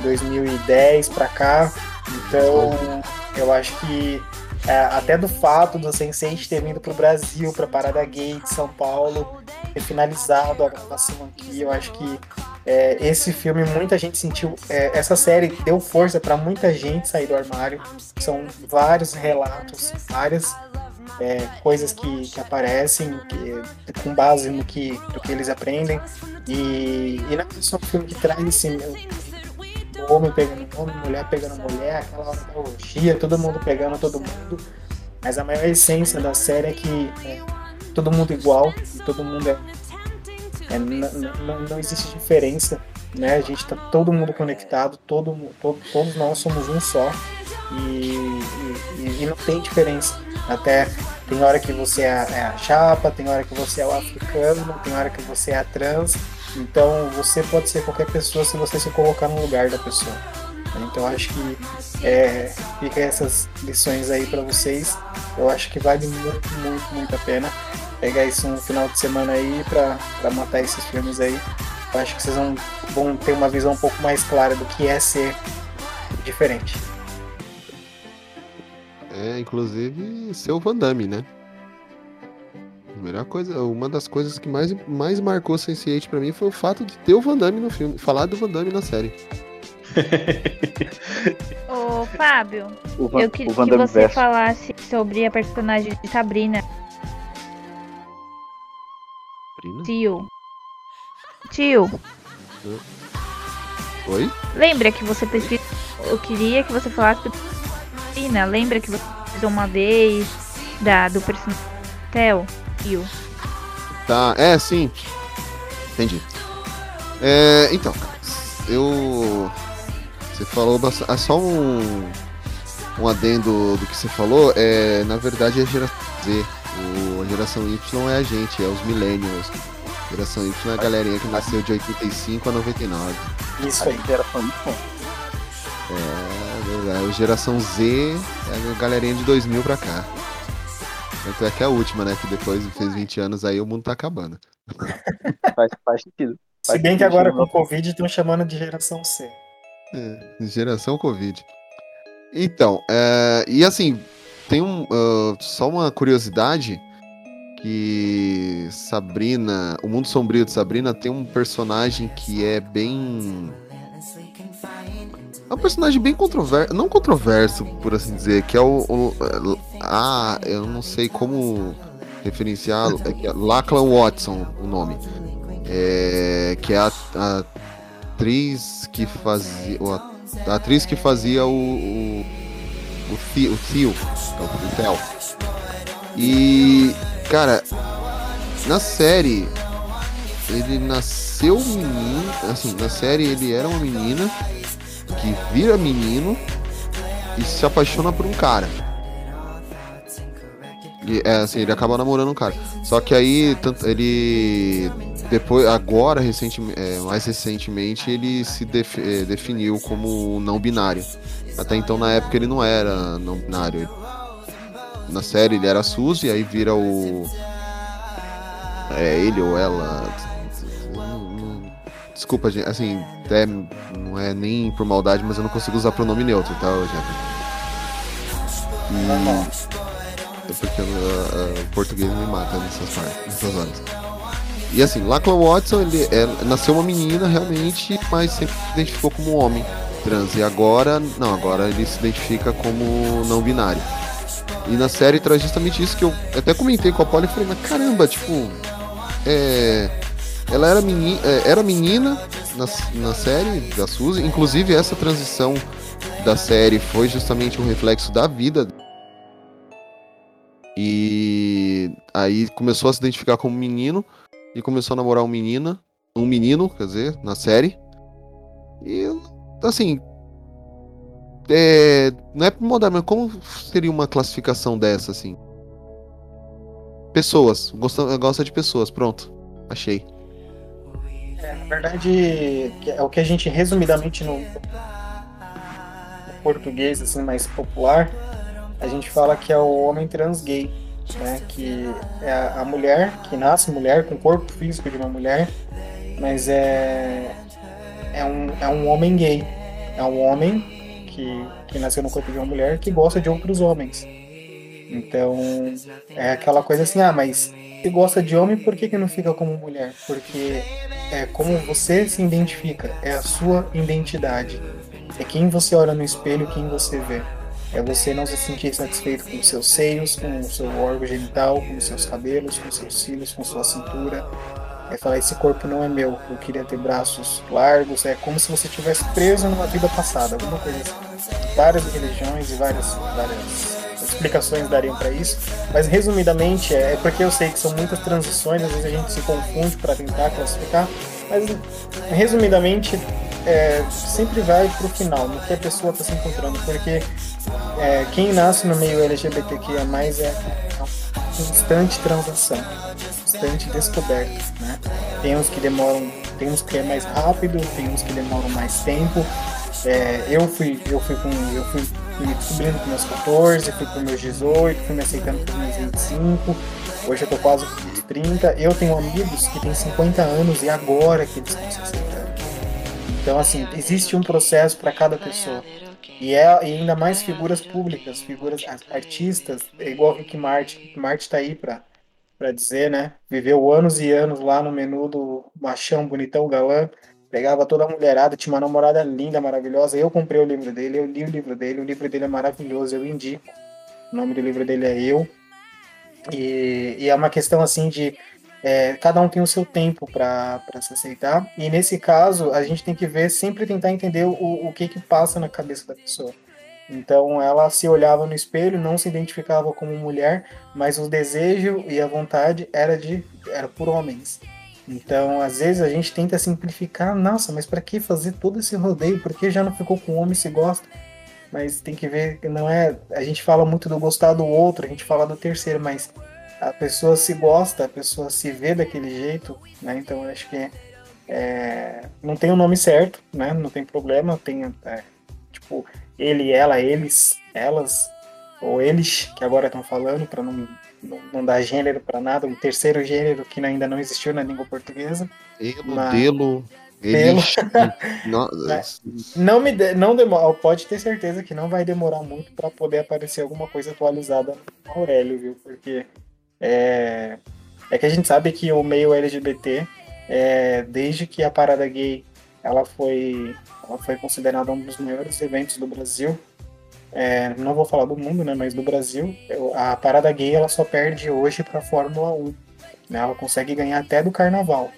2010 para cá. Então, eu acho que é, até do fato do Sense8 ter vindo pro Brasil, pra Parada Gay de São Paulo, ter finalizado a gravação aqui, eu acho que é, esse filme muita gente sentiu, é, essa série deu força para muita gente sair do armário. São vários relatos, várias é, coisas que, que aparecem que, com base no que, do que eles aprendem. E, e não é só um filme que traz esse homem pegando homem, mulher pegando mulher, aquela orgia, todo mundo pegando todo mundo. Mas a maior essência da série é que é todo mundo igual, todo mundo é. É não, existe diferença, né? A gente tá todo mundo conectado, todo, todo todos nós somos um só. E, e, e, não tem diferença. Até tem hora que você é a, é a chapa, tem hora que você é o africano, tem hora que você é a trans. Então você pode ser qualquer pessoa se você se colocar no lugar da pessoa. Então acho que é, fica essas lições aí para vocês. Eu acho que vale muito, muito, muito a pena pegar isso um final de semana aí para matar esses filmes aí. Eu acho que vocês vão, vão ter uma visão um pouco mais clara do que é ser diferente. É, inclusive, ser o Van Damme, né? A melhor coisa, uma das coisas que mais, mais marcou Sense8 pra mim foi o fato de ter o Van Damme no filme, falar do Van Damme na série. Ô, Fábio, O Van- eu queria que você verso. falasse sobre a personagem de Sabrina. Sabrina? Tio. Tio, Oi? lembra que você precisa. Eu queria que você falasse do Sabrina. Lembra que você fez uma vez da, do personagem Theo? Tio. Tá, é, sim. Entendi. É, então, eu. Você falou bastante. Ah, só um. Um adendo do que você falou. É, na verdade, é geração Z. O, a geração Y é a gente, é os Millennials. A geração Y é a galerinha que nasceu de 85 a 99. Isso aí. Geração bom. É, verdade. A geração Z é a galerinha de 2000 pra cá. Tanto é que é a última, né? Que depois fez 20 anos aí o mundo tá acabando. Faz, faz sentido. Se bem que agora com o Covid estão chamando de geração C. É, geração Covid. Então, é, e assim, tem um, ah, só uma curiosidade que Sabrina, o mundo sombrio de Sabrina tem um personagem que é bem é um personagem bem controverso, não controverso, por assim dizer, que é o, o ah, eu não sei como referenciar, é que é Lachlan Watson, o nome. É, que é a, a atriz que fazia. a atriz que fazia o. o, o, Theo, o que é o- Theo. E. Cara, na série. Ele nasceu menino. Assim, na série ele era uma menina que vira menino e se apaixona por um cara. E, é, assim, ele acaba namorando um cara. Só que aí, tanto, ele. Depois, agora, recentemente, mais recentemente, ele se def- eh, definiu como não binário. Até então, na época, ele não era não binário. Na série, ele era Suzy, aí vira o. É ele ou ela. Desculpa, gente, assim, até não é nem por maldade, mas eu não consigo usar pronome neutro, tá, Jeff? E. É porque uh, uh, o português me mata nessas partes, nessas horas. E assim, Lachlan Watson, ele é- nasceu uma menina realmente, mas sempre se identificou como homem trans. E agora, não, agora ele se identifica como não binário. E na série traz justamente isso que eu até comentei com a Polly e falei, mas caramba, tipo, é, ela era, meni, é, era menina na, na série da Suzy, inclusive essa transição da série foi justamente um reflexo da vida e aí começou a se identificar como menino e começou a namorar um menina, um menino, quer dizer, na série. E assim, é, não é por mudar, mas como seria uma classificação dessa assim? Pessoas, gosta, gosta de pessoas, pronto. Achei. É, na verdade, é o que a gente resumidamente no, no português assim mais popular, a gente fala que é o homem trans gay, né? Que é a, mulher que nasce mulher com o corpo físico de uma mulher, mas é é um, é um homem gay, é um homem que, que nasceu no corpo de uma mulher que gosta de outros homens. Então é aquela coisa assim, ah, mas se gosta de homem, por que, que não fica como mulher? Porque é como você se identifica, é a sua identidade. É quem você olha no espelho, quem você vê. É você não se sentir satisfeito com seus seios, com o seu órgão genital, com os seus cabelos, com os seus cílios, com sua cintura. É falar, esse corpo não é meu, eu queria ter braços largos. É como se você estivesse preso numa vida passada, alguma coisa assim. Várias religiões e várias, várias explicações dariam para isso, mas resumidamente é porque eu sei que são muitas transições, às vezes a gente se confunde para tentar classificar, mas resumidamente é, sempre vai pro final, no que a pessoa está se encontrando, porque é, quem nasce no meio LGBTQIA+, é constante transação, constante descoberta, né? Tem uns que demoram, tem uns que é mais rápido, tem uns que demoram mais tempo. É, eu fui, eu fui com, eu fui me descobrindo com meus 14, fui com meus 18, fui me aceitando com meus 25. Hoje eu tô quase com os 30. Eu tenho amigos que têm 50 anos e agora que eles estão se aceitando. Então, assim, existe um processo para cada pessoa. E, é, e ainda mais figuras públicas, figuras artistas, é igual o Rick Martin. Rick Martin tá aí pra, pra dizer, né? Viveu anos e anos lá no menu do machão, bonitão, galã. Pegava toda a mulherada, tinha uma namorada linda, maravilhosa. Eu comprei o livro dele, eu li o livro dele, o livro dele é maravilhoso, eu indico. O nome do livro dele é Eu. E, e é uma questão assim de é, cada um tem o seu tempo para se aceitar. E nesse caso, a gente tem que ver, sempre tentar entender o, o que que passa na cabeça da pessoa. Então, ela se olhava no espelho, não se identificava como mulher, mas o desejo e a vontade era de era por homens. Então, às vezes a gente tenta simplificar, nossa, mas para que fazer todo esse rodeio? Por que já não ficou com homem se gosta? Mas tem que ver que não é, a gente fala muito do gostar do outro, a gente fala do terceiro, mas a pessoa se gosta, a pessoa se vê daquele jeito, né? Então acho que é, não tem o um nome certo, né? Não tem problema, tem é, tipo ele, ela, eles, elas ou eles que agora estão falando para não, não, não dar gênero para nada, um terceiro gênero que ainda não existiu na língua portuguesa. Elo, mas... delo, eles, não, não me de, não demora, pode ter certeza que não vai demorar muito para poder aparecer alguma coisa atualizada no Aurélio, viu? Porque é, é que a gente sabe que o meio LGBT, é, desde que a parada gay ela foi, ela foi considerada um dos maiores eventos do Brasil, é, não vou falar do mundo, né, mas do Brasil, a parada gay ela só perde hoje para a Fórmula 1. Né, ela consegue ganhar até do Carnaval.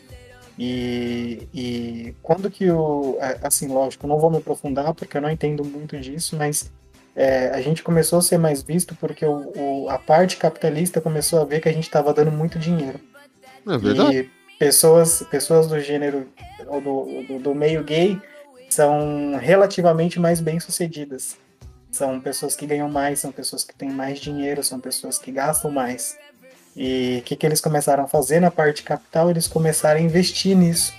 E, e quando que o. Assim, lógico, não vou me aprofundar porque eu não entendo muito disso, mas é, a gente começou a ser mais visto porque o, o, a parte capitalista começou a ver que a gente estava dando muito dinheiro. É verdade. E pessoas, pessoas do gênero, do, do, do meio gay, são relativamente mais bem-sucedidas. São pessoas que ganham mais, são pessoas que têm mais dinheiro, são pessoas que gastam mais. E o que, que eles começaram a fazer na parte capital? Eles começaram a investir nisso.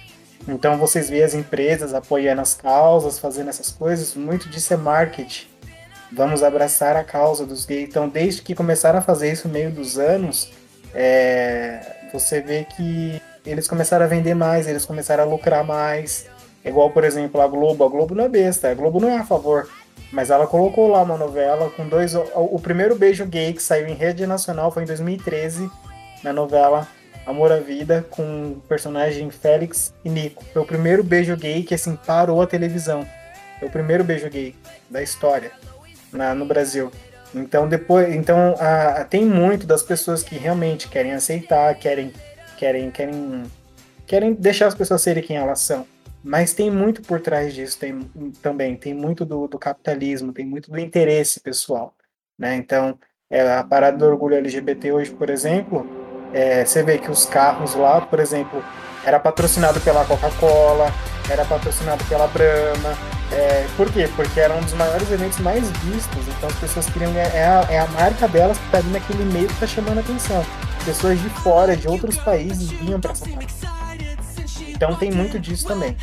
Então vocês veem as empresas apoiando as causas, fazendo essas coisas, muito disso é marketing vamos abraçar a causa dos gays. Então, desde que começaram a fazer isso no meio dos anos, é, você vê que eles começaram a vender mais, eles começaram a lucrar mais. Igual, por exemplo, a Globo. A Globo não é besta, a Globo não é a favor. Mas ela colocou lá uma novela com dois. O primeiro beijo gay que saiu em rede nacional foi em 2013, na novela Amor à Vida, com o personagem Félix e Nico. Foi o primeiro beijo gay que assim parou a televisão. Foi o primeiro beijo gay da história na, no Brasil. Então depois, então a, tem muito das pessoas que realmente querem aceitar, querem, querem, querem, querem deixar as pessoas serem quem elas são. Mas tem muito por trás disso tem, também. Tem muito do, do capitalismo, tem muito do interesse pessoal. Né? Então, é, a parada do orgulho LGBT hoje, por exemplo, é, você vê que os carros lá, por exemplo, era patrocinado pela Coca-Cola, era patrocinado pela Brahma, é, por quê? Porque era um dos maiores eventos mais vistos, então as pessoas queriam. É a, é a marca delas que está ali naquele meio que está chamando a atenção. Pessoas de fora, de outros países, vinham para essa marca. Então tem muito disso também.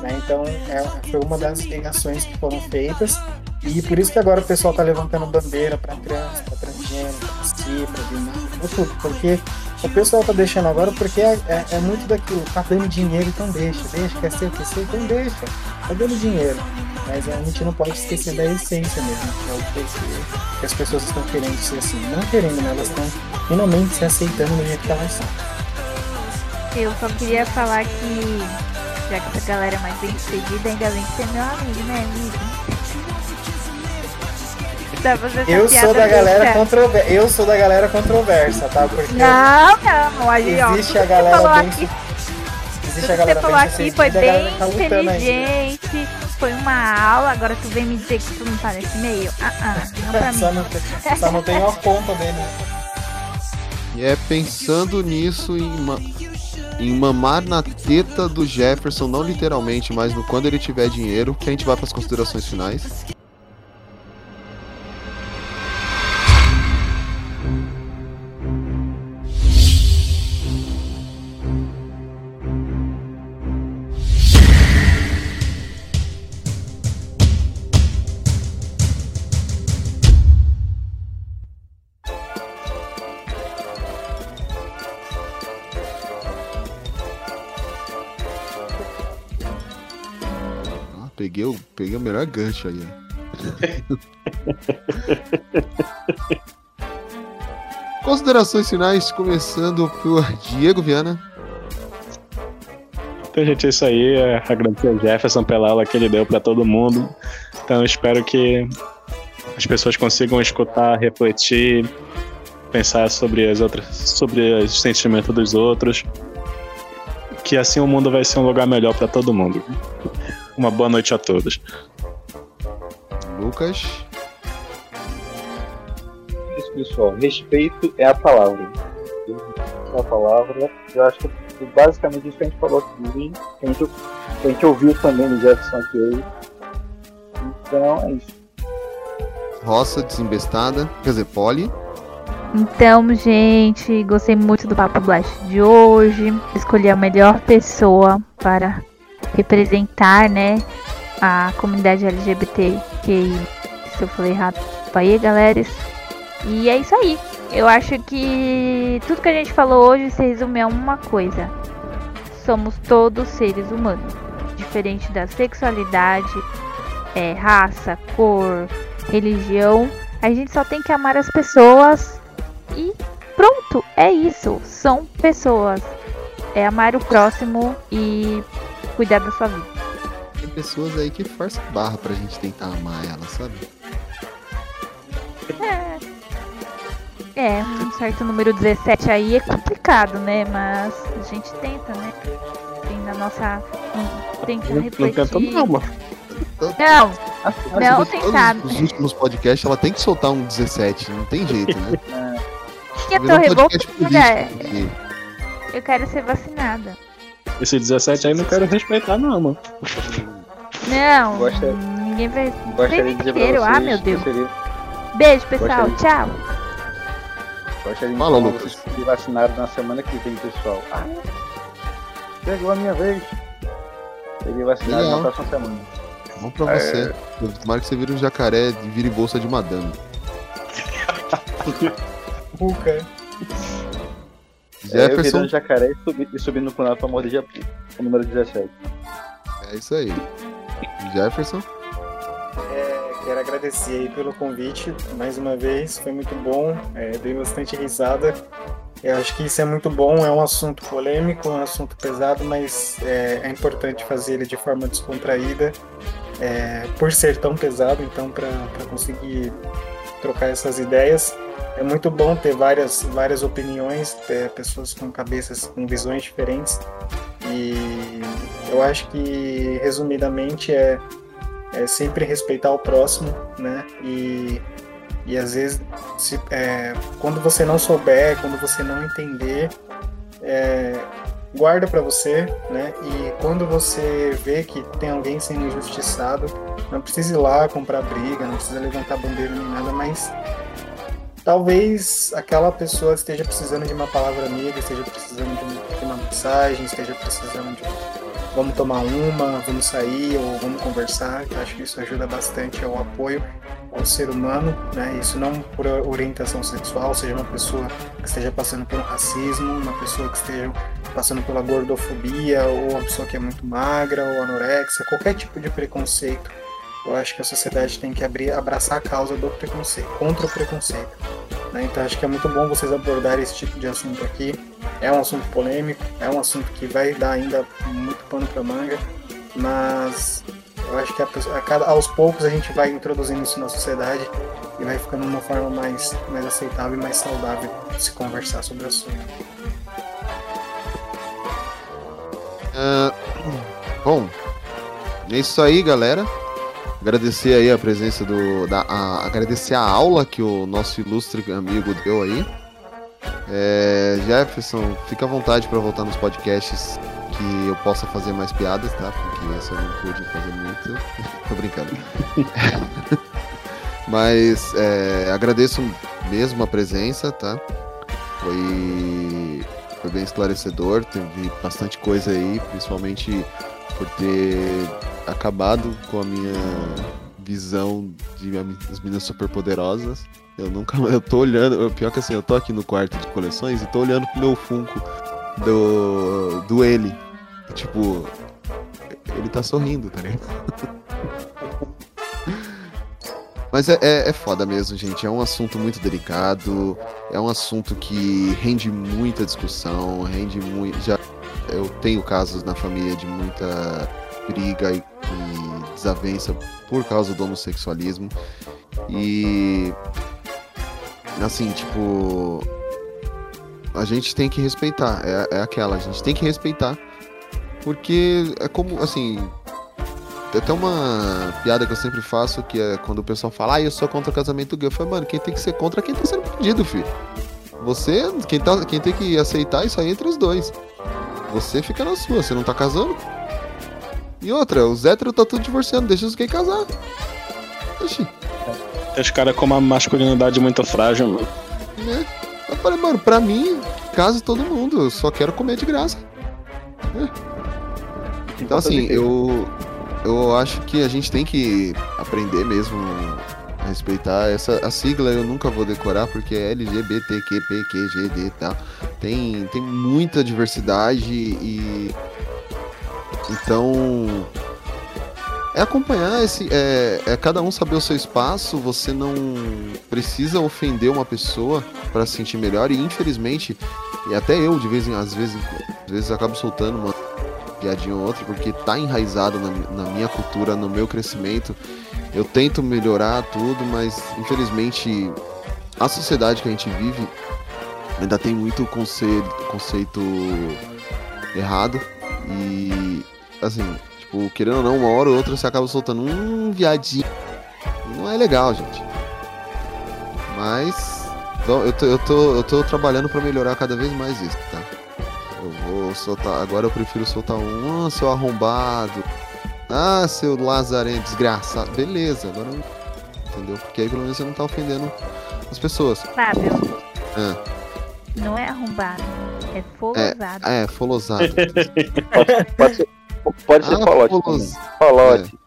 Né? Então é, foi uma das ligações que foram feitas. E por isso que agora o pessoal está levantando bandeira para trans, para transgênero, para si, para tudo. Porque o pessoal tá deixando agora porque é, é, é, muito daquilo, tá dando dinheiro, então deixa, deixa, quer ser o que ser, então deixa, tá dando dinheiro. Mas a gente não pode esquecer da essência mesmo, que é o que, que as pessoas estão querendo ser assim. Não querendo, né? Elas estão finalmente se aceitando do jeito que elas são. Eu só queria falar que, já que essa galera é mais bem sucedida, ainda que você é meu amigo, né, amigo? Eu sou da galera controversa. Eu sou da galera controversa, tá? Porque não, não, aí, ó, existe a galera bem aqui, existe a galera você falou aqui foi bem tá inteligente, foi uma aula, agora tu vem me dizer que tu não parece meio. Ah, ah, não pra só mim. Não tem, só não tem uma conta dele. E é pensando nisso em, ma em mamar na teta do Jefferson, não literalmente, mas no quando ele tiver dinheiro, que a gente vai para as considerações finais. Gancho aí. ó. Considerações finais, começando por Diego Viana. Então, gente, é isso aí. É, agradecer a Jefferson pela aula que ele deu pra todo mundo. Então, espero que as pessoas consigam escutar, refletir, pensar sobre as outras, sobre os sentimentos dos outros. Que assim o mundo vai ser um lugar melhor pra todo mundo. Uma boa noite a todos. Lucas. Isso, pessoal. Respeito é a palavra. É a palavra. Eu acho que basicamente isso que a gente falou aqui. Que a gente, que a gente ouviu também no Jefferson aqui hoje. Então é isso. Roça desembestada. Quer dizer, Poli. Então, gente, gostei muito do Papo Blast de hoje. Escolhi a melhor pessoa para representar, né, a comunidade LGBTQI. Se eu falei errado, aí, galera. E é isso aí. Eu acho que tudo que a gente falou hoje se resume a uma coisa. Somos todos seres humanos. Diferente da sexualidade, é, raça, cor, religião. A gente só tem que amar as pessoas e pronto, é isso. São pessoas. É amar o próximo e cuidar da sua vida. Pessoas aí que forçam barra pra gente tentar amar ela, sabe? É. É, um certo número 17 aí é complicado, né? Mas a gente tenta, né? Tem na nossa. um, Tenta Não, não refletir. tenta não, mano. Não, não tentar. Todos os últimos podcasts ela tem que soltar um 17, não tem jeito, né? Que eu tô revoltada. aqui. Eu quero ser vacinada. Esse 17 aí não quero respeitar, não, mano. Não, Gosta- ninguém vai. Gostaria de dizer pra entenderam. vocês Ah, meu Deus. eu seria- Beijo, pessoal. Gostaria- Tchau. Gostaria de Fala, Lucas. vocês vacinaram na semana que vem, pessoal. Ah, chegou a minha vez. Serei vacinado Legal. na próxima semana. Vamos pra você. Tomara que você vire um jacaré e vire bolsa de madame. Ruka. É, eu Jefferson, virando jacaré e, subi, e subindo no punhado pra morder. O número 17. é isso aí. Jefferson, É, quero agradecer aí pelo convite mais uma vez, foi muito bom, é, dei bastante risada. Eu acho que isso é muito bom, é um assunto polêmico, é um assunto pesado, mas é, é importante fazer ele de forma descontraída, é, por ser tão pesado, então para conseguir trocar essas ideias. É muito bom ter várias, várias opiniões, ter pessoas com cabeças, com visões diferentes. E eu acho que, resumidamente, é, é sempre respeitar o próximo, né? E, e às vezes, se, é, quando você não souber, quando você não entender, é, guarda para você, né? E quando você vê que tem alguém sendo injustiçado, não precisa ir lá comprar briga, não precisa levantar bandeira nem nada, mas talvez aquela pessoa esteja precisando de uma palavra amiga, esteja precisando de, um- de uma mensagem, esteja precisando de vamos tomar uma, vamos sair ou vamos conversar. Eu acho que isso ajuda bastante ao apoio ao ser humano, né? Isso não por orientação sexual, seja uma pessoa que esteja passando por racismo, uma pessoa que esteja passando pela gordofobia, ou uma pessoa que é muito magra, ou anorexia, qualquer tipo de preconceito. Eu acho que a sociedade tem que abrir, abraçar a causa do preconceito, contra o preconceito. né? Então acho que é muito bom vocês abordarem esse tipo de assunto aqui. É um assunto polêmico, é um assunto que vai dar ainda muito pano para manga, mas eu acho que a a cada- aos poucos a gente vai introduzindo isso na sociedade e vai ficando uma forma mais, mais aceitável e mais saudável de se conversar sobre o assunto. Ah, bom, é isso aí, galera. Agradecer aí a presença do. Da, a- agradecer a aula que o nosso ilustre amigo deu aí. É, Jefferson, fica à vontade para voltar nos podcasts que eu possa fazer mais piadas, tá? Porque essa eu não pude fazer muito. Tô brincando. Mas é, agradeço mesmo a presença, tá? Foi, foi bem esclarecedor, teve bastante coisa aí, principalmente por ter acabado com a minha visão de as meninas super poderosas. Eu nunca eu tô olhando, pior que assim, eu tô aqui no quarto de coleções e tô olhando pro meu Funko do do ele. Tipo, ele tá sorrindo, tá ligado? Mas é, é, é foda mesmo, gente. É um assunto muito delicado. É um assunto que rende muita discussão, rende muito. Já eu tenho casos na família de muita briga e, e desavença por causa do homossexualismo. E assim, tipo, a gente tem que respeitar. É, é aquela, a gente tem que respeitar. Porque é como, assim. Tem até uma piada que eu sempre faço que é quando o pessoal fala, ah, eu sou contra o casamento gay. Eu falo, mano, quem tem que ser contra é quem tá sendo pedido, filho. Você, quem, tá, quem tem que aceitar isso aí entre os dois. Você fica na sua, você não tá casando. E outra, os héteros tá tudo divorciando, deixa os gays casar. Oxi. Os caras com uma masculinidade muito frágil, mano. Né? Eu falei, mano, pra mim, casa todo mundo, eu só quero comer de graça. É. Então assim, eu, eu acho que a gente tem que aprender mesmo a respeitar essa a sigla eu nunca vou decorar porque é LGBTQPQGD e tal. Tem tem muita diversidade e então é acompanhar esse é, é cada um saber o seu espaço, você não precisa ofender uma pessoa para se sentir melhor e infelizmente e até eu de vez em às vezes às vezes acabo soltando uma piadinha ou outra, porque tá enraizado na, na, minha cultura, no meu crescimento. Eu tento melhorar tudo, mas infelizmente a sociedade que a gente vive ainda tem muito conceito, conceito errado. E assim, tipo, querendo ou não, uma hora ou outra você acaba soltando um viadinho. Não é legal, gente. Mas então, eu, tô, eu, tô, eu tô trabalhando para melhorar cada vez mais isso, tá? Eu vou soltar. Agora eu prefiro soltar um. Ah, seu arrombado. Ah, seu lazarento desgraçado. Beleza, agora. Entendeu? Porque aí pelo menos você não tá ofendendo as pessoas. Fábio. Ah. Não é arrombado, é folosado. É, é folosado. pode, pode ser, pode ser Ah, folote. folos-. Folote.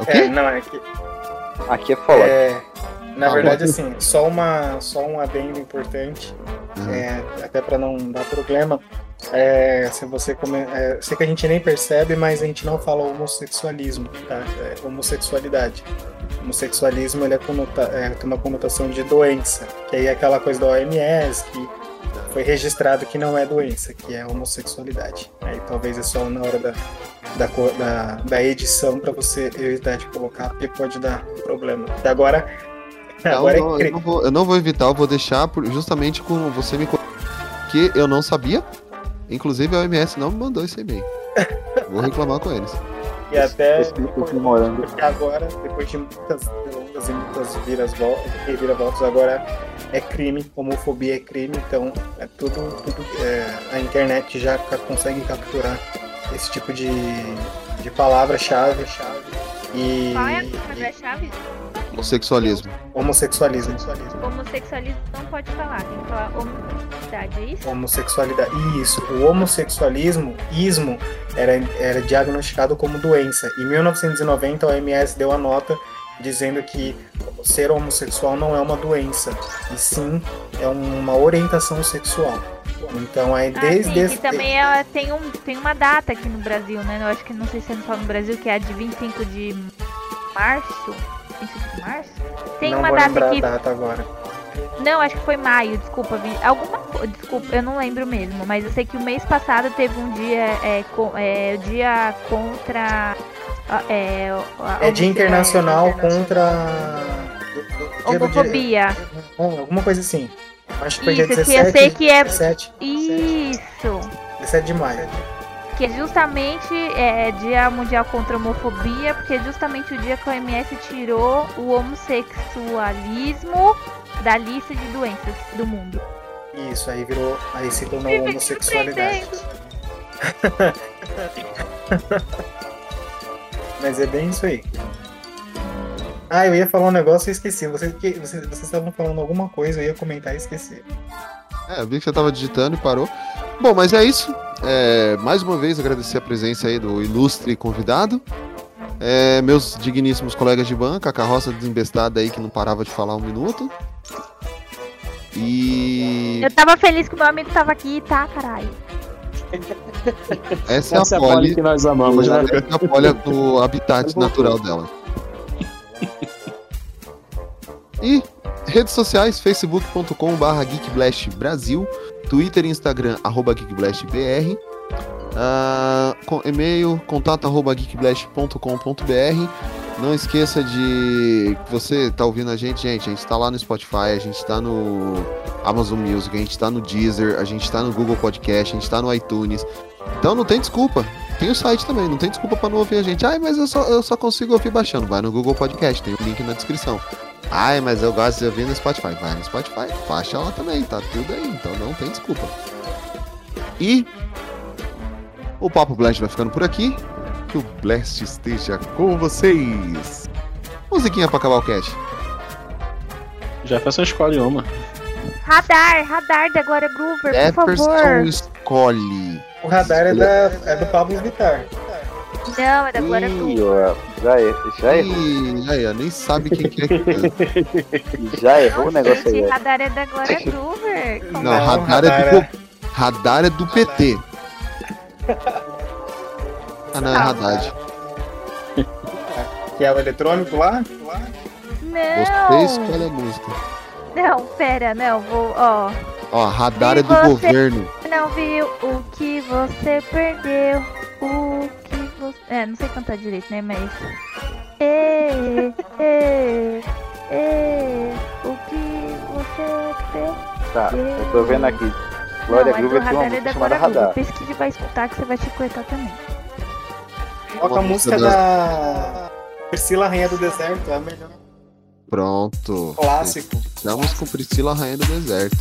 O quê? É, não, é que. Aqui é folote. É, na Ah, verdade, assim, só, uma, só um adendo importante, é, até para não dar problema. É, se você come, é, sei que a gente nem percebe, mas a gente não fala homossexualismo, tá? É homossexualidade. Homossexualismo ele é conota, é, tem uma conotação de doença, que aí é aquela coisa da OMS que foi registrado que não é doença, que é homossexualidade. Aí talvez é só na hora da, da, da, da edição para você evitar de colocar, porque pode dar problema. E agora, Não, agora não, é eu, não vou, eu não vou evitar, eu vou deixar por- justamente com você me que eu não sabia. Inclusive a OMS não me mandou esse e-mail. Vou reclamar com eles. E até morango. porque agora, depois de muitas longas e muitas viras-vol- reviravoltas, agora é crime, homofobia é crime, então é tudo, tudo é, a internet já consegue capturar esse tipo de, de palavra-chave e, Qual é a palavra-chave? Homossexualismo. homossexualismo. Homossexualismo não pode falar, tem que falar homossexualidade, é isso? Homossexualidade. Isso, o homossexualismo, ismo, era, era diagnosticado como doença. Em 1990, a OMS deu a nota dizendo que ser homossexual não é uma doença, e sim é uma orientação sexual. Então, aí Ah, desde sim, esse- e também ela tem, um, tem uma data aqui no Brasil, né? Eu acho que não sei se é só no Brasil, que é a de 25 de março. 25 de março? Tem não uma vou data lembrar que. a data agora. Não, acho que foi maio, desculpa. vi- Alguma Desculpa, eu não lembro mesmo. Mas eu sei que o mês passado teve um dia. É, co- é, o dia contra. a- É, a- É Dia Internacional é, contra. dia do- Homofobia. Bom, alguma coisa assim. Acho que foi dia Isso, que eu 17, sei que é. 17, Isso! 17 de maio. Que é justamente é, Dia Mundial contra a Homofobia, porque é justamente o dia que a OMS tirou o homossexualismo da lista de doenças do mundo. Isso, aí virou. Aí se tornou Vive homossexualidade. Mas é bem isso aí. Ah, eu ia falar um negócio e esqueci. Vocês, que, vocês, vocês estavam falando alguma coisa, eu ia comentar e esqueci. É, eu vi que você tava digitando e parou. Bom, mas é isso. É, mais uma vez agradecer a presença aí do ilustre convidado. É, meus digníssimos colegas de banca, a carroça desembestada aí que não parava de falar um minuto. E Eu tava feliz que o meu amigo tava aqui, tá, caralho? essa é Essa a Polly que nós amamos, né? Essa é a Polly do habitat natural dela. E redes sociais, facebook.com.br geekblastbrasil, Twitter e Instagram, arroba geekblastbr, ah, com- e-mail, contato arroba geekblast.com.br. Não esqueça de você tá ouvindo a gente, gente, a gente tá lá no Spotify, a gente tá no Amazon Music, a gente tá no Deezer, a gente tá no Google Podcast, a gente tá no iTunes. Então não tem desculpa. Tem o site também, não tem desculpa pra não ouvir a gente. Ai, mas eu só, eu só consigo ouvir baixando. Vai no Google Podcast, tem o link na descrição. Ai, mas eu gosto de ouvir no Spotify. Vai no Spotify, baixa lá também, tá tudo aí, então não tem desculpa. E o Papo Blast vai ficando por aqui. Que o Blast esteja com vocês. Musiquinha pra acabar o cast. Jefferson escolhe uma. Radar, radar da Glória Groover, por Jefferson favor. escolhe. O radar é, da, é do Pablo Vittar. Não, é da Glória Ih, ó, já, er- já errou. Ih, aí, ó, nem sabe quem que é que canta. Já errou o negócio aí. Ó. radar é da Glória Não, é? radar, radar é do é- radar é do PT. Ah, não, é Haddad. Que é o eletrônico lá. Você Não, escolhe a música. não, pera, não, vou, ó. Ó, radar E é do você? governo. Não viu o que você perdeu, o que você... É, não sei cantar direito, né, mas... Ê, ê, ê, o que você perdeu... Tá, eu tô vendo aqui. Glória não, é do Groover tem uma radar, é música da chamada. Radar. Pesquise vai escutar que você vai te cortar também. Toca a música da Priscila Rainha do Deserto, é a melhor. Pronto. Clássico. Estamos com Priscila Rainha do Deserto.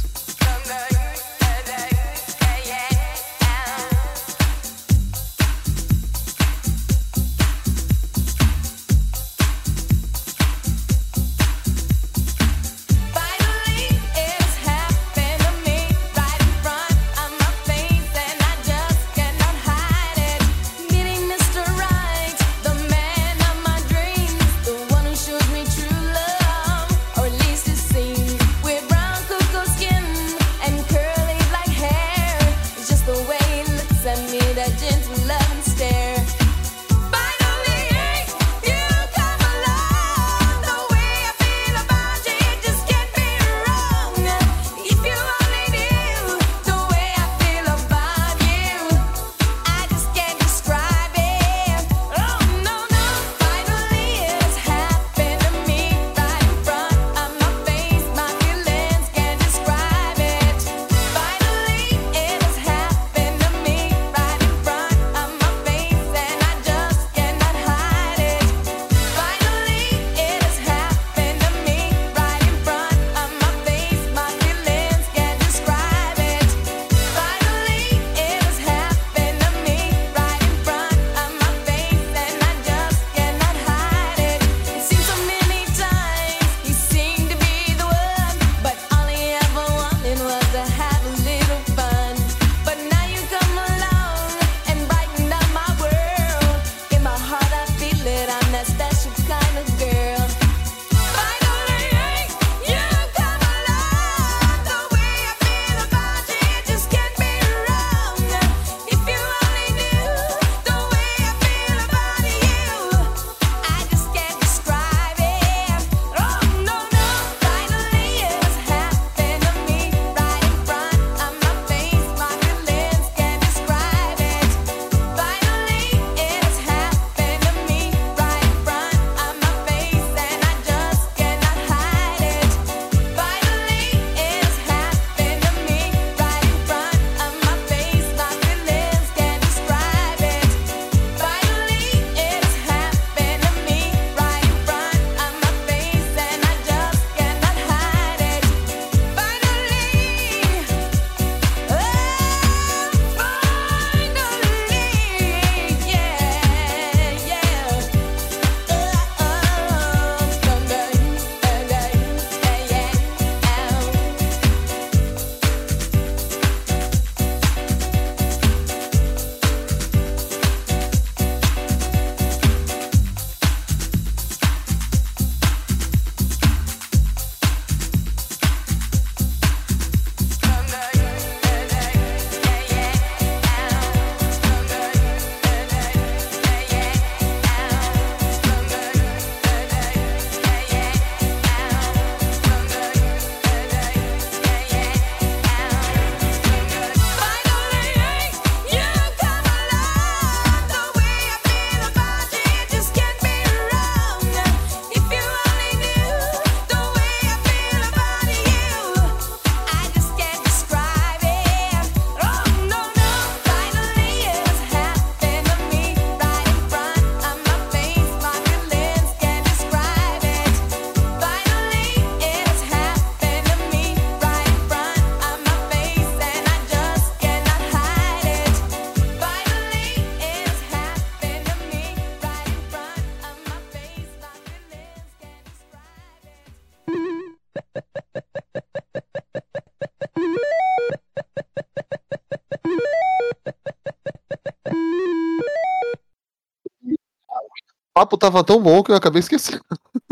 O papo tava tão bom que eu acabei esquecendo.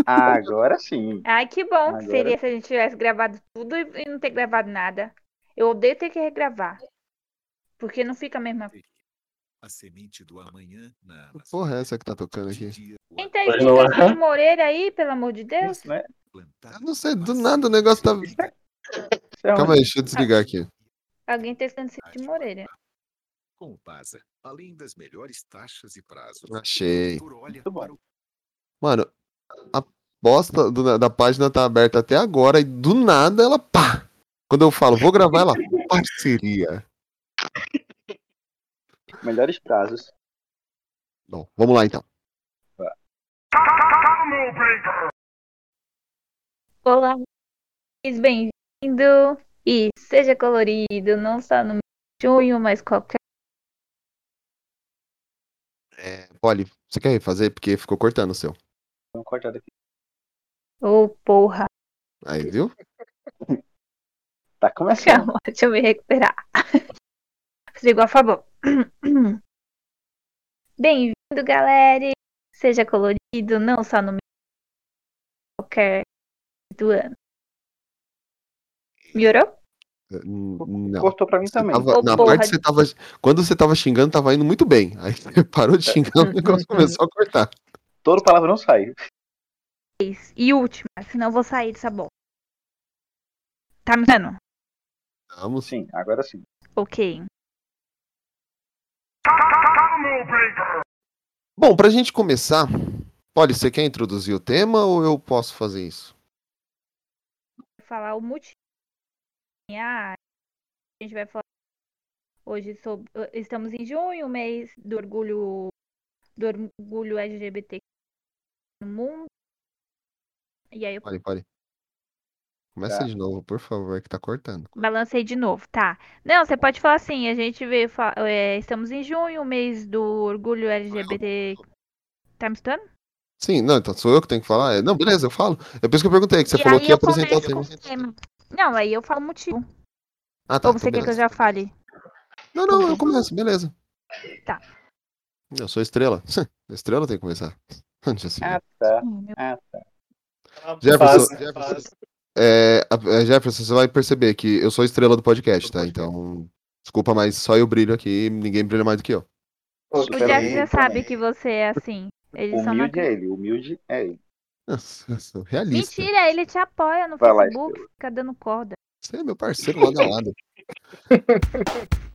Agora sim. Ai, que bom Agora... que seria se a gente tivesse gravado tudo e não ter gravado nada. Eu odeio ter que regravar. Porque não fica a mesma. A semente do amanhã na. Porra, é essa que tá tocando aqui. Quem tá escutando Moreira aí, pelo amor de Deus? Isso, né? Eu não sei, do nada o negócio tá. É Calma aí, deixa eu desligar aqui. Alguém tá escutando Cid de Moreira. Com o Pasa, além das melhores taxas e prazos. Achei. Mano, a bosta do- da página tá aberta até agora e do nada ela pá. Quando eu falo, vou gravar ela, parceria. Melhores prazos. Bom, vamos lá então. Olá, bem-vindo e seja colorido, não só no junho, mas qualquer. É, Polly, você quer refazer? Porque ficou cortando o seu. Vamos cortar daqui. Ô, porra. Aí, viu? Tá começando. Calma, deixa eu me recuperar. Sigo a favor. Bem-vindo, galera. Seja colorido, não só no qualquer do ano. Melhorou? N- Não. Cortou pra mim Você também. tava- Ô, na porra. parte que você tava. Quando você tava xingando, tava indo muito bem. Aí você parou de xingar, o negócio começou a cortar. Todo palavrão sai. E última, senão eu vou sair dessa bola. Tá me dando? Vamos. Sim, agora sim. Ok. Bom, pra gente começar, Polly, você quer introduzir o tema ou eu posso fazer isso? Falar o motivo. Ah, a gente vai falar hoje sobre. Estamos em junho, mês do orgulho do orgulho LGBT no mundo. E aí eu Polly, Polly. Começa Tá. de novo, por favor, que tá cortando. balancei de novo, tá? Não, você pode falar assim, a gente veio fa- é, estamos em junho, mês do orgulho LGBT. Tá me escutando? Sim, não, então sou eu que tenho que falar? É, Não, beleza, eu falo. É por isso que eu perguntei, que você E falou que ia apresentar o tema. tema. Não, aí eu falo o motivo. Ah, tá. Ou você então quer que eu já fale? Não, não, eu começo, beleza. Tá. Eu sou estrela. Estrela tem que começar. Se Ah, tá. Ah, tá. Jefferson, Jefferson, é, é, Jefferson, você vai perceber que eu sou a estrela do podcast, tá? Então, desculpa, mas só eu brilho aqui, ninguém brilha mais do que eu. O Ok. Jeff já sabe que você é assim. Ele só não Humilde é ele, humilde é ele. Nossa, eu sou realista. Mentira, ele te apoia no Vai lá, Facebook, fica dando corda. Você é meu parceiro lado a lado.